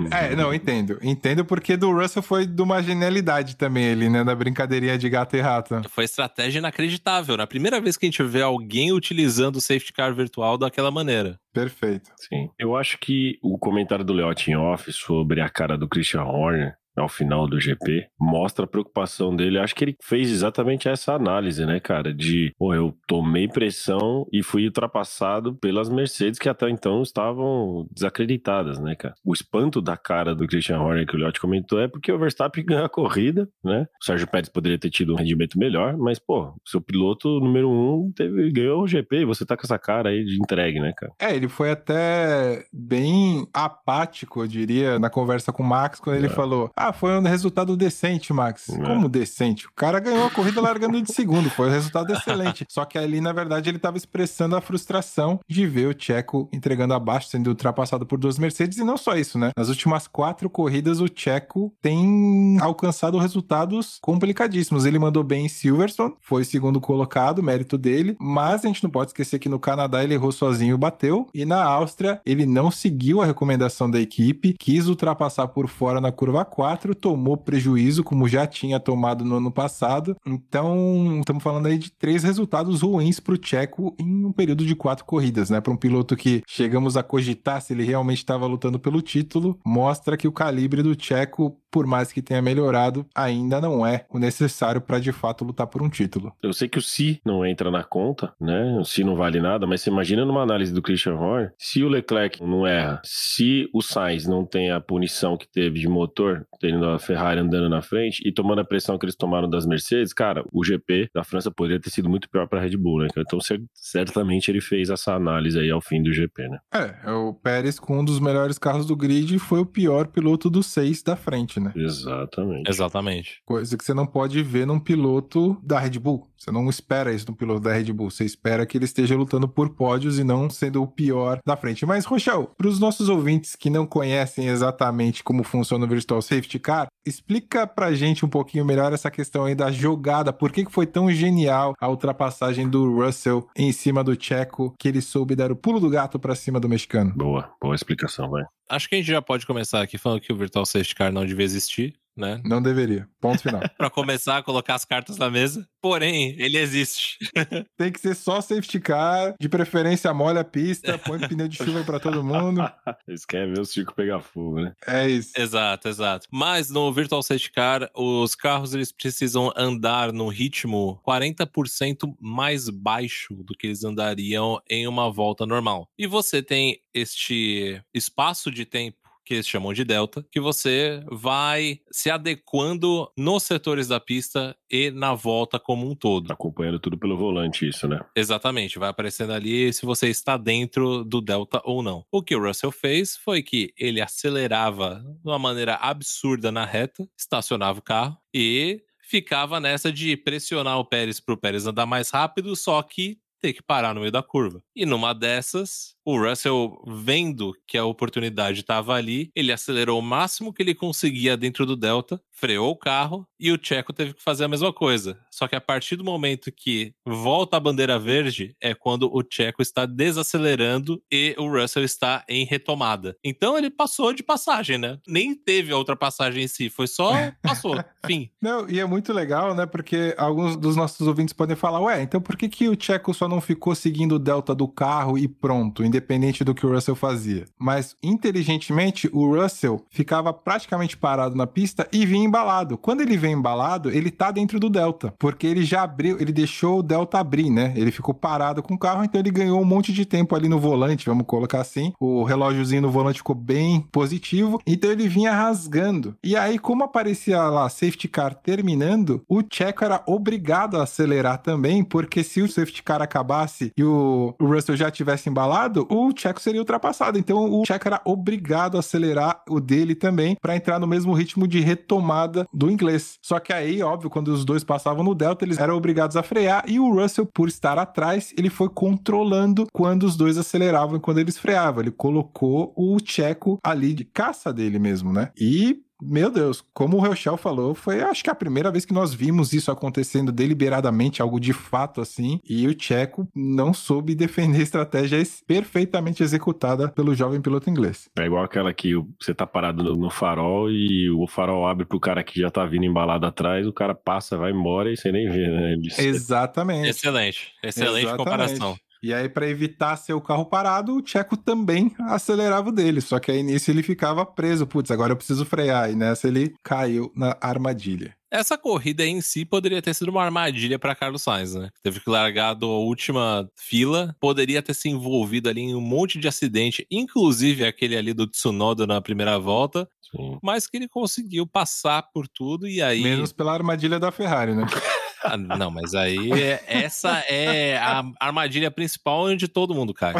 É, não, entendo. Entendo porque do Russell foi de uma genialidade também ali, né? Da brincadeirinha de gato e rato. Foi estratégia inacreditável. Na primeira vez que a gente vê alguém utilizando o safety car virtual daquela maneira. Perfeito. Sim. Eu acho que o comentário do Leotin off sobre a cara do Christian Horner ao final do GP, mostra a preocupação dele. Acho que ele fez exatamente essa análise, né, cara? De, pô, eu tomei pressão e fui ultrapassado pelas Mercedes que até então estavam desacreditadas, né, cara? O espanto da cara do Christian Horner que o Liotti comentou é porque o Verstappen ganhou a corrida, né? O Sérgio Pérez poderia ter tido um rendimento melhor, mas, pô, seu piloto número um teve, ganhou o GP e você tá com essa cara aí de entregue, né, cara? É, ele foi até bem apático, eu diria, na conversa com o Max, quando ele é. falou: Ah, foi um resultado decente, Max. É. Como decente? O cara ganhou a corrida largando de segundo, foi um resultado excelente. Só que ali, na verdade, ele estava expressando a frustração de ver o Checo entregando abaixo, sendo ultrapassado por duas Mercedes. E não só isso, né? Nas últimas quatro corridas, o Checo tem alcançado resultados complicadíssimos. Ele mandou bem em Silverstone, foi segundo colocado, mérito dele. Mas a gente não pode esquecer que no Canadá ele errou sozinho e bateu. E na Áustria, ele não seguiu a recomendação da equipe, quis ultrapassar por fora na curva 4, tomou prejuízo, como já tinha tomado no ano passado. Então, estamos falando aí de três resultados ruins para o Checo em um período de quatro corridas, né? Para um piloto que chegamos a cogitar se ele realmente estava lutando pelo título, mostra que o calibre do Checo, por mais que tenha melhorado, ainda não é o necessário para de fato lutar por um título. Eu sei que o se não entra na conta, né? O se não vale nada, mas você imagina numa análise do Christian Horner, se o Leclerc não erra, se o Sainz não tem a punição que teve de motor, tendo a Ferrari andando na frente e tomando a pressão que eles tomaram das Mercedes, cara, o GP da França poderia ter sido muito pior para a Red Bull, né? Então cer- certamente ele fez essa análise aí ao fim do GP, né? É, o Pérez com um dos melhores carros do grid foi o pior piloto dos seis da frente, né? Exatamente. Exatamente. Coisa que você não pode ver num piloto da Red Bull. Você não espera isso num piloto da Red Bull. Você espera que ele esteja lutando por pódios e não sendo o pior da frente. Mas, Rochel, para os nossos ouvintes que não conhecem exatamente como funciona o Virtual Safety Car, explica pra gente um pouquinho melhor essa questão aí da jogada. Por que que foi tão genial a ultrapassagem do Russell em cima do Checo que ele soube dar o pulo do gato para cima do mexicano? Boa, boa explicação, vai. Acho que a gente já pode começar aqui falando que o Virtual Safety Car não devia existir, né? Não deveria. Ponto final. Pra começar a colocar as cartas na mesa. Porém, ele existe. Tem que ser só safety car, de preferência molha a pista, põe pneu de chuva pra todo mundo. Eles querem ver o circo pegar fogo, né? É isso. Exato, exato. Mas no Virtual Safety Car, os carros eles precisam andar num ritmo 40% mais baixo do que eles andariam em uma volta normal. E você tem este espaço de tempo que eles chamam de delta, que você vai se adequando nos setores da pista e na volta como um todo. Acompanhando tudo pelo volante, isso, né? Exatamente, vai aparecendo ali se você está dentro do delta ou não. O que o Russell fez foi que ele acelerava de uma maneira absurda na reta, estacionava o carro e ficava nessa de pressionar o Pérez para o Pérez andar mais rápido, só que ter que parar no meio da curva. E numa dessas, o Russell, vendo que a oportunidade estava ali, ele acelerou o máximo que ele conseguia dentro do Delta, freou o carro e o Checo teve que fazer a mesma coisa. Só que a partir do momento que volta a bandeira verde, é quando o Checo está desacelerando e o Russell está em retomada. Então ele passou de passagem, né? Nem teve a ultrapassagem em si, foi só passou. Fim. Não, e é muito legal, né? Porque alguns dos nossos ouvintes podem falar, ué, então por que, que o Checo só não ficou seguindo o delta do carro e pronto, independente do que o Russell fazia? Mas, inteligentemente, o Russell ficava praticamente parado na pista e vinha embalado. Quando ele vem embalado, ele tá dentro do delta, porque ele já abriu, ele deixou o delta abrir, né? Ele ficou parado com o carro, então ele ganhou um monte de tempo ali no volante, vamos colocar assim. O relógiozinho no volante ficou bem positivo, então ele vinha rasgando. E aí, como aparecia lá safety car terminando, o Checo era obrigado a acelerar também, porque se o safety car acabasse e o, o Russell já tivesse embalado, o Checo seria ultrapassado. Então o Checo era obrigado a acelerar o dele também para entrar no mesmo ritmo de retomada do inglês. Só que aí, óbvio, quando os dois passavam no delta, eles eram obrigados a frear e o Russell, por estar atrás, ele foi controlando quando os dois aceleravam e quando eles freavam. Ele colocou o Checo ali de caça dele mesmo, né? E meu Deus, como o Rochelle falou, foi acho que a primeira vez que nós vimos isso acontecendo deliberadamente, algo de fato assim, e o Checo não soube defender a estratégia perfeitamente executada pelo jovem piloto inglês. É igual aquela que você tá parado no, no farol e o farol abre pro cara que já tá vindo embalado atrás, o cara passa, vai embora e você nem vê, né? Ele- Exatamente. Excelente. Excelente Exatamente. comparação. E aí, para evitar ser o carro parado, o Checo também acelerava o dele. Só que aí nisso ele ficava preso. Putz, agora eu preciso frear. E nessa ele caiu na armadilha. Essa corrida em si poderia ter sido uma armadilha para Carlos Sainz, né? Teve que largar da última fila, poderia ter se envolvido ali em um monte de acidente, inclusive aquele ali do Tsunoda na primeira volta, Sim. mas que ele conseguiu passar por tudo e aí Menos pela armadilha da Ferrari, né? Ah, não, mas aí é- essa é a armadilha principal onde todo mundo cai.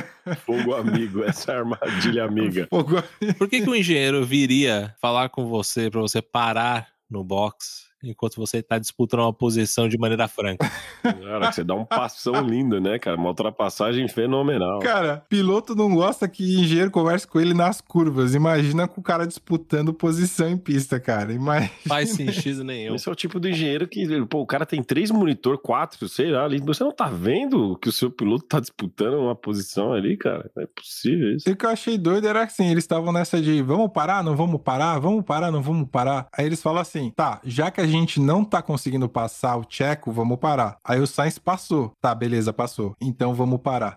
Fogo amigo, essa é a armadilha amiga. Fogo- Por que, que o engenheiro viria falar com você pra você parar no box enquanto você tá disputando uma posição de maneira franca? Cara, você dá um passão lindo, né, cara? Uma ultrapassagem fenomenal. Cara, piloto não gosta que engenheiro converse com ele nas curvas. Imagina com o cara disputando posição em pista, cara. Imagina. Faz sentido nenhum. Esse é o tipo do engenheiro que, pô, o cara tem três monitor, quatro, sei lá, ali. Você não tá vendo que o seu piloto tá disputando uma posição ali, cara? Não é possível isso. E o que eu achei doido era assim, eles estavam nessa de vamos parar, não vamos parar, vamos parar, não vamos parar. Aí eles falam assim, tá, já que a gente não tá conseguindo passar o Tcheco, vamos parar. Aí o Sainz passou. Tá, beleza, passou. Então vamos parar.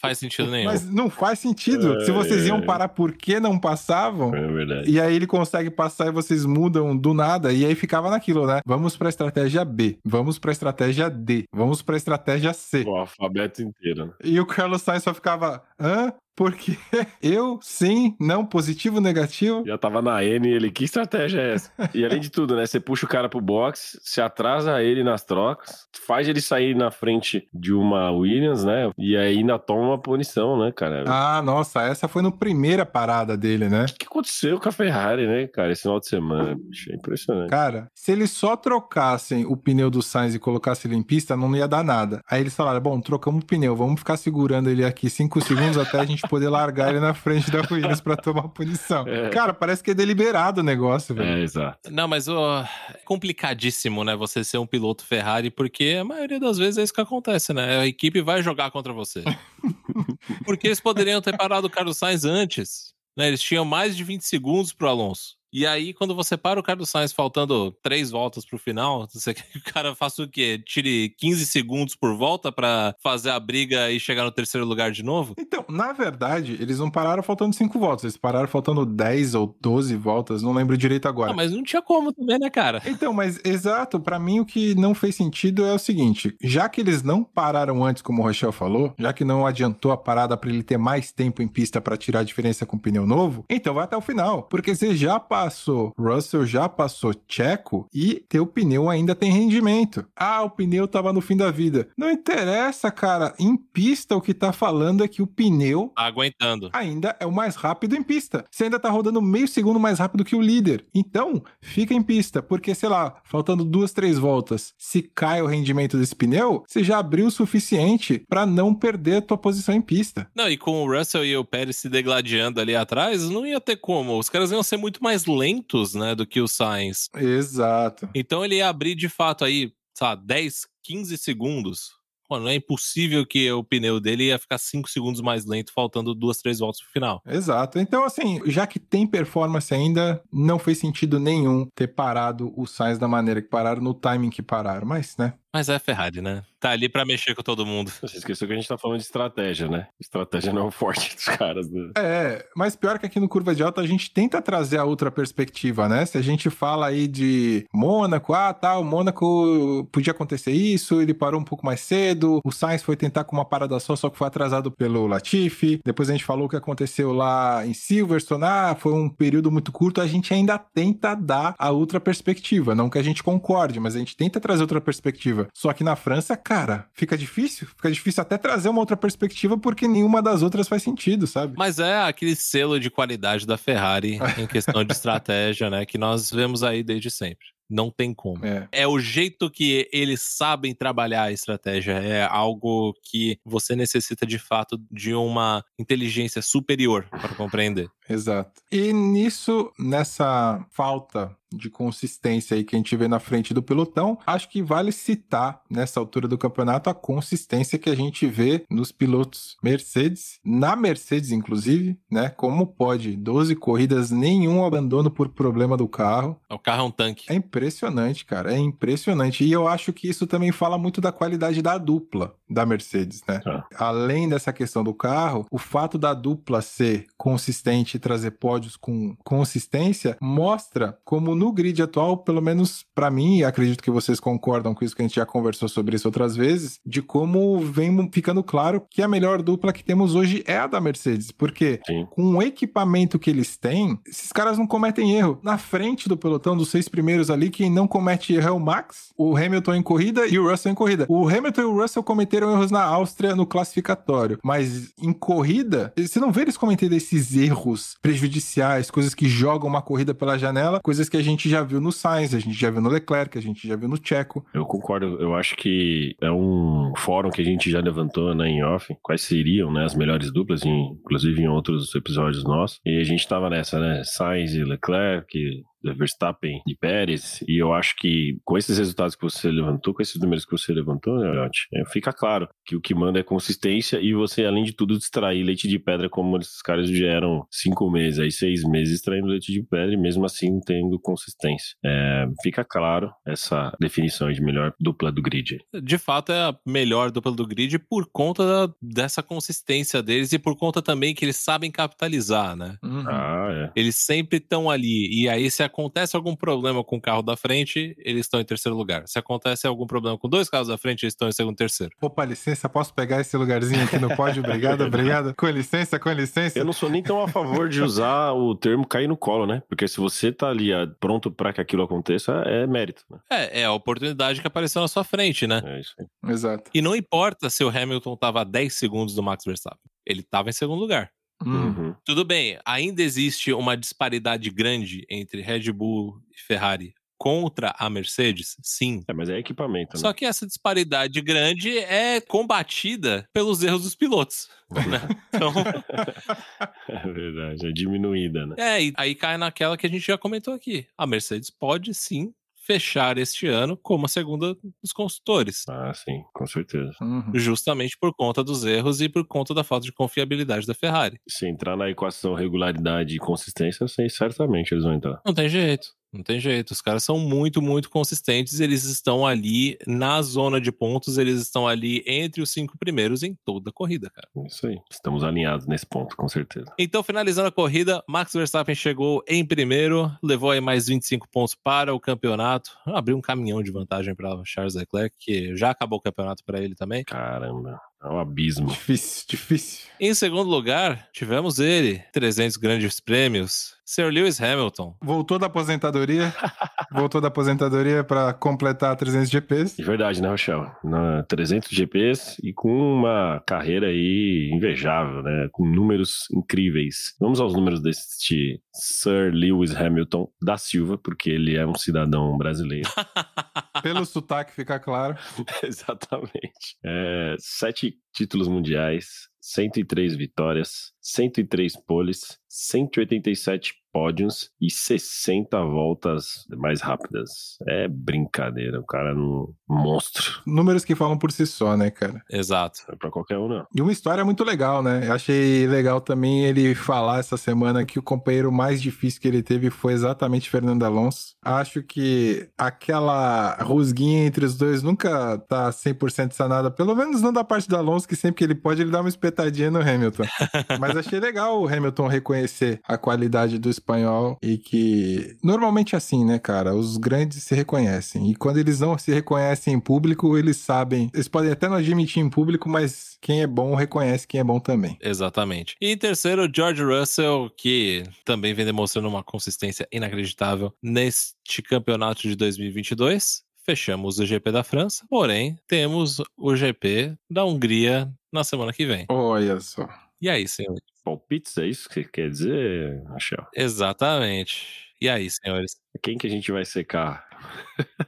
Faz sentido nenhum. Mas não faz sentido. Se vocês iam parar, por que não passavam? É verdade. E aí ele consegue passar e vocês mudam do nada. E aí ficava naquilo, né? Vamos pra estratégia B. Vamos pra estratégia D. Vamos pra estratégia C. O alfabeto inteiro, né? E o Carlos Sainz só ficava, hã? Porque eu, sim, não, positivo, negativo. Já tava na N ele, que estratégia é essa? E além de tudo, né? Você puxa o cara pro box, se atrasa ele nas trocas, faz ele sair na frente de uma Williams, né? E aí ainda toma uma punição, né, cara? Ah, nossa, essa foi no primeira parada dele, né? O que aconteceu com a Ferrari, né, cara, esse final de semana? Bicho, é impressionante. Cara, se eles só trocassem o pneu do Sainz e colocassem ele em pista, não ia dar nada. Aí eles falaram: bom, trocamos o pneu, vamos ficar segurando ele aqui cinco segundos até a gente poder largar ele na frente da Williams pra tomar punição. É. Cara, parece que é deliberado o negócio, velho. É, exato. Não, mas ó, é complicadíssimo, né? Você ser um piloto Ferrari, porque a maioria das vezes é isso que acontece, né? A equipe vai jogar contra você. porque eles poderiam ter parado o Carlos Sainz antes. Né? Eles tinham mais de 20 segundos pro Alonso. E aí, quando você para o Carlos Sainz faltando três voltas pro final, você quer que o cara faça o quê? Tire 15 segundos por volta pra fazer a briga e chegar no terceiro lugar de novo? Então, na verdade, eles não pararam faltando cinco voltas, eles pararam faltando 10 ou 12 voltas, não lembro direito agora. Ah, mas não tinha como também, né, cara? Então, mas exato, pra mim o que não fez sentido é o seguinte: já que eles não pararam antes, como o Rochelle falou, já que não adiantou a parada pra ele ter mais tempo em pista pra tirar a diferença com o pneu novo, então vai até o final, porque você já passou, Russell já passou Checo e teu pneu ainda tem rendimento. Ah, o pneu tava no fim da vida. Não interessa, cara. Em pista o que tá falando é que o pneu Tá aguentando. ainda é o mais rápido em pista. Você ainda tá rodando meio segundo mais rápido que o líder. Então, fica em pista, porque, sei lá, faltando duas, três voltas, se cai o rendimento desse pneu, você já abriu o suficiente pra não perder a tua posição em pista. Não, e com o Russell e o Pérez se degladiando ali atrás, não ia ter como. Os caras iam ser muito mais lentos, né, do que o Sainz. Exato. Então ele ia abrir de fato aí, sabe, 10, 15 segundos. Mano, não é impossível que o pneu dele ia ficar 5 segundos mais lento, faltando duas, três voltas pro final. Exato. Então, assim, já que tem performance ainda, não fez sentido nenhum ter parado o Sainz da maneira que pararam, no timing que pararam. Mas, né? Mas é Ferrari, né? Tá ali pra mexer com todo mundo. Você esqueceu que a gente tá falando de estratégia, né? Estratégia não é o forte dos caras, né? É, mas pior que aqui no Curva de Alta a gente tenta trazer a outra perspectiva, né? Se a gente fala aí de Mônaco, ah, tá, o Mônaco podia acontecer isso, ele parou um pouco mais cedo, o Sainz foi tentar com uma parada só, só que foi atrasado pelo Latifi, depois a gente falou o que aconteceu lá em Silverstone, ah, foi um período muito curto, a gente ainda tenta dar a outra perspectiva, não que a gente concorde, mas a gente tenta trazer outra perspectiva. Só que na França, cara, fica difícil, fica difícil até trazer uma outra perspectiva porque nenhuma das outras faz sentido, sabe? Mas é aquele selo de qualidade da Ferrari em questão de estratégia, né? Que nós vemos aí desde sempre. Não tem como. É. É o jeito que eles sabem trabalhar a estratégia. É algo que você necessita de fato de uma inteligência superior para compreender. Exato. E nisso, nessa falta de consistência aí que a gente vê na frente do pelotão, acho que vale citar nessa altura do campeonato a consistência que a gente vê nos pilotos Mercedes, na Mercedes inclusive, né? Como pode? 12 corridas, nenhum abandono por problema do carro. O carro é um tanque. É impressionante, cara, é impressionante. E eu acho que isso também fala muito da qualidade da dupla da Mercedes, né? Ah. Além dessa questão do carro, o fato da dupla ser consistente e trazer pódios com consistência mostra como no grid atual, pelo menos para mim, e acredito que vocês concordam com isso que a gente já conversou sobre isso outras vezes, de como vem ficando claro que a melhor dupla que temos hoje é a da Mercedes. Porque Sim. com o equipamento que eles têm, esses caras não cometem erro. Na frente do pelotão dos seis primeiros ali, quem não comete erro é o Max, o Hamilton em corrida e o Russell em corrida. O Hamilton e o Russell cometeram erros na Áustria no classificatório, mas em corrida, você não vê eles cometendo esses erros prejudiciais, coisas que jogam uma corrida pela janela, coisas que a gente já viu no Sainz, a gente já viu no Leclerc, a gente já viu no Checo. Eu concordo, eu acho que é um fórum que a gente já levantou né, em off, quais seriam né, as melhores duplas, em- inclusive em outros episódios nossos, e a gente tava nessa, né, Sainz e Leclerc, Verstappen e Pérez, e eu acho que com esses resultados que você levantou, com esses números que você levantou, né, Leote, é, fica claro que o que manda é consistência e você, além de tudo, distrair leite de pedra como esses caras já eram cinco meses, aí seis meses extraindo leite de pedra e mesmo assim tendo consistência. É, fica claro essa definição de melhor dupla do grid. De fato, é a melhor dupla do grid por conta da- dessa consistência deles e por conta também que eles sabem capitalizar, né? Uhum. Ah, é. Eles sempre estão ali. E aí, se acontece algum problema com o carro da frente, eles estão em terceiro lugar. Se acontece algum problema com dois carros da frente, eles estão em segundo e terceiro. Opa, licença, posso pegar esse lugarzinho aqui no pódio? Obrigado, obrigado. Com licença, com licença. Eu não sou nem tão a favor de usar o termo cair no colo, né? Porque se você tá ali ah, pronto pra que aquilo aconteça, é mérito, né? É, é a oportunidade que apareceu na sua frente, né? É isso aí. Exato. E não importa se o Hamilton tava a 10 segundos do Max Verstappen. Ele tava em segundo lugar. Hum. Uhum. Tudo bem, ainda existe uma disparidade grande entre Red Bull e Ferrari contra a Mercedes? Sim. É, mas é equipamento, né? Só que essa disparidade grande é combatida pelos erros dos pilotos. né? Então, É verdade, é diminuída, né? é, e aí cai naquela que a gente já comentou aqui. A Mercedes pode sim fechar este ano como a segunda dos construtores. Ah, sim, com certeza. Uhum. Justamente por conta dos erros e por conta da falta de confiabilidade da Ferrari. Se entrar na equação regularidade e consistência, sim, certamente eles vão entrar. Não tem jeito. Não tem jeito. Os caras são muito, muito consistentes. Eles estão ali na zona de pontos. Eles estão ali entre os cinco primeiros em toda a corrida, cara. Isso aí. Estamos alinhados nesse ponto, com certeza. Então, finalizando a corrida, Max Verstappen chegou em primeiro, levou aí mais 25 pontos para o campeonato. Abriu um caminhão de vantagem para Charles Leclerc, que já acabou o campeonato para ele também. Caramba, é um abismo. Difícil, difícil. Em segundo lugar, tivemos ele, 300 grandes prêmios, Sir Lewis Hamilton. Voltou da aposentadoria. voltou da aposentadoria para completar 300 GPs. De verdade, né, Rochelle? Na 300 GPs e com uma carreira aí invejável, né? Com números incríveis. Vamos aos números deste Sir Lewis Hamilton da Silva, porque ele é um cidadão brasileiro. Pelo sotaque fica claro. Exatamente. É, sete títulos mundiais, 103 vitórias, 103 poles, 187 pódios e 60 voltas mais rápidas. É brincadeira, o cara é um monstro. Números que falam por si só, né, cara? Exato. É pra qualquer um, não. E uma história muito legal, né? Eu achei legal também ele falar essa semana que o companheiro mais difícil que ele teve foi exatamente Fernando Alonso. Acho que aquela rusguinha entre os dois nunca tá 100% sanada, pelo menos não da parte do Alonso, que sempre que ele pode ele dá uma espetadinha no Hamilton. Mas achei legal o Hamilton reconhecer a qualidade do espanhol e que normalmente é assim, né, cara? Os grandes se reconhecem. E quando eles não se reconhecem em público, eles sabem. Eles podem até não admitir em público, mas quem é bom reconhece quem é bom também. Exatamente. E em terceiro, George Russell, que também vem demonstrando uma consistência inacreditável neste campeonato de 2022. Fechamos o GP da França, porém, temos o GP da Hungria na semana que vem. Olha só. E aí, senhores? Palpites, é isso que você quer dizer, Rachel? Exatamente. E aí, senhores? Quem que a gente vai secar?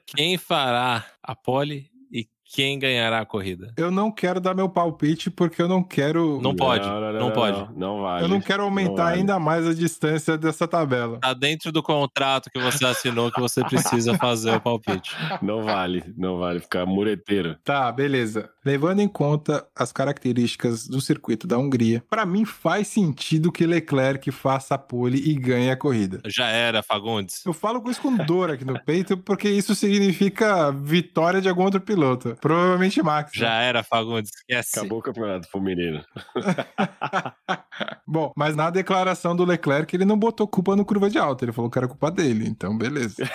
Quem fará a pole quem ganhará a corrida? Eu não quero dar meu palpite porque eu não quero. Não pode, não pode. Não, não vale. eu não quero aumentar vale. ainda mais a distância dessa tabela. Tá dentro do contrato que você assinou que você precisa fazer o palpite. Não vale, não vale ficar mureteiro. Tá, beleza. Levando em conta as características do circuito da Hungria, pra mim faz sentido que Leclerc faça a pole e ganhe a corrida. Já era, Fagundes. Eu falo com isso com dor aqui no peito porque isso significa vitória de algum outro piloto. Provavelmente Max. Já era, Fagundes. Esquece. Acabou o campeonato feminino. Bom, mas na declaração do Leclerc, ele não botou culpa no curva de alta. Ele falou que era culpa dele. Então, beleza.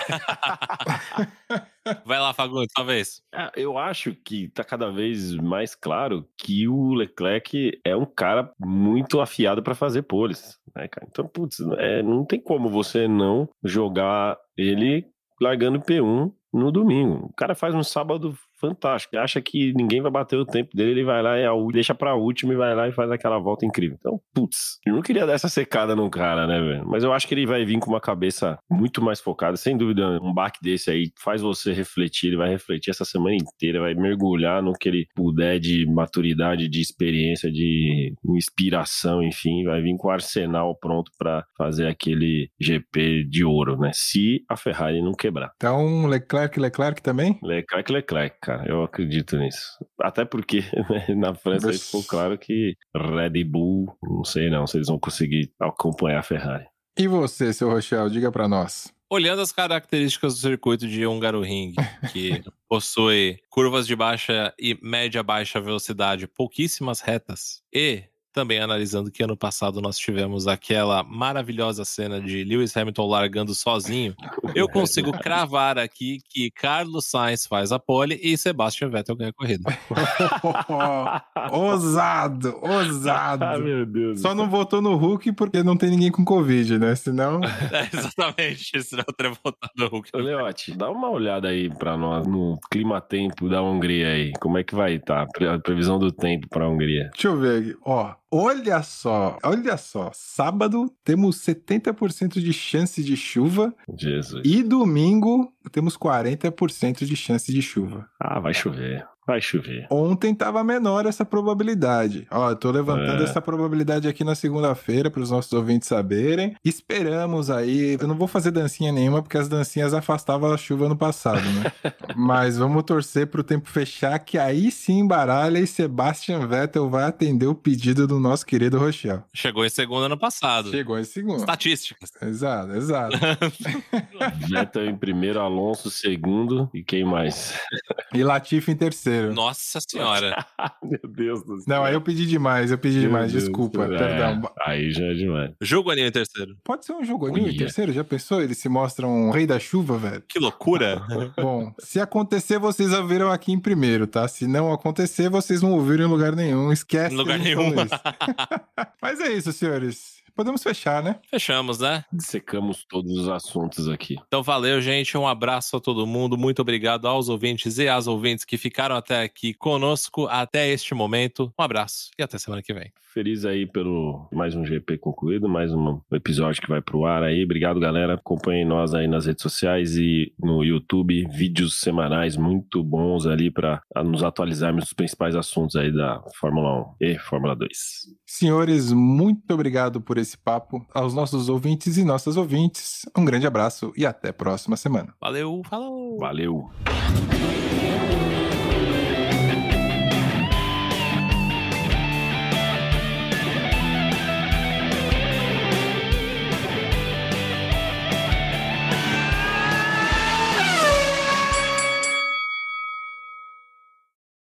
Vai lá, Fagundes, talvez. É, eu acho que tá cada vez mais claro que o Leclerc é um cara muito afiado para fazer poles. Né, cara? Então, putz, é, não tem como você não jogar ele largando P1 no domingo. O cara faz um sábado fantástico. Acha que ninguém vai bater o tempo dele, ele vai lá e é deixa pra última e vai lá e faz aquela volta incrível. Então, putz, eu não queria dar essa secada no cara, né, velho? Mas eu acho que ele vai vir com uma cabeça muito mais focada. Sem dúvida, um baque desse aí faz você refletir. Ele vai refletir essa semana inteira, vai mergulhar no que ele puder de maturidade, de experiência, de inspiração, enfim. Vai vir com o arsenal pronto para fazer aquele GP de ouro, né? Se a Ferrari não quebrar. Então, Leclerc, Leclerc também? Leclerc, Leclerc cara. Eu acredito nisso. Até porque né, na França Mas... ficou claro que Red Bull, não sei não se eles vão conseguir acompanhar a Ferrari. E você, seu Rochelle, diga para nós. Olhando as características do circuito de Hungaroring, que possui curvas de baixa e média baixa velocidade, pouquíssimas retas e também analisando que ano passado nós tivemos aquela maravilhosa cena de Lewis Hamilton largando sozinho, eu consigo cravar aqui que Carlos Sainz faz a pole e Sebastian Vettel ganha a corrida. ousado, ousado. Ah, meu Deus. Só não votou no Hulk porque não tem ninguém com Covid, né? Senão. É, exatamente, senão eu teria votado no Hulk. Leote, dá uma olhada aí pra nós no clima-tempo da Hungria aí. Como é que vai estar tá? a previsão do tempo pra Hungria? Deixa eu ver aqui. Ó, Olha só, olha só. Sábado temos 70% de chance de chuva. Jesus. E domingo temos 40% de chance de chuva. Ah, vai chover. Vai chover. Ontem estava menor essa probabilidade. Ó, eu tô levantando é. essa probabilidade aqui na segunda-feira para os nossos ouvintes saberem. Esperamos aí. Eu não vou fazer dancinha nenhuma porque as dancinhas afastavam a chuva no passado, né? Mas vamos torcer para o tempo fechar que aí sim embaralha e Sebastian Vettel vai atender o pedido do nosso querido Rochelle. Chegou em segundo ano passado. Chegou em segundo. Estatísticas. Exato, exato. Vettel em primeiro, Alonso segundo e quem mais? E Latifi em terceiro terceiro. Nossa senhora. Meu Deus do céu. Não, aí eu pedi demais, eu pedi Meu demais, Deus desculpa, Deus. perdão. É, aí já é demais. Jogo Aninho em terceiro. Pode ser um jogo Aninho em terceiro? Já pensou? Ele se mostra um rei da chuva, velho? Que loucura. Bom, se acontecer, vocês ouviram aqui em primeiro, tá? Se não acontecer, vocês não ouviram em lugar nenhum. Esquece. Em lugar nenhum. Mas é isso, senhores podemos fechar, né? Fechamos, né? Secamos todos os assuntos aqui. Então valeu, gente. Um abraço a todo mundo. Muito obrigado aos ouvintes e às ouvintes que ficaram até aqui conosco até este momento. Um abraço e até semana que vem. Feliz aí pelo mais um GP concluído, mais um episódio que vai pro ar aí. Obrigado, galera. Acompanhem nós aí nas redes sociais e no YouTube. Vídeos semanais muito bons ali para nos atualizarmos dos principais assuntos aí da Fórmula 1 e Fórmula 2. Senhores, muito obrigado por esse papo. Aos nossos ouvintes e nossas ouvintes, um grande abraço e até a próxima semana. Valeu, falou! Valeu!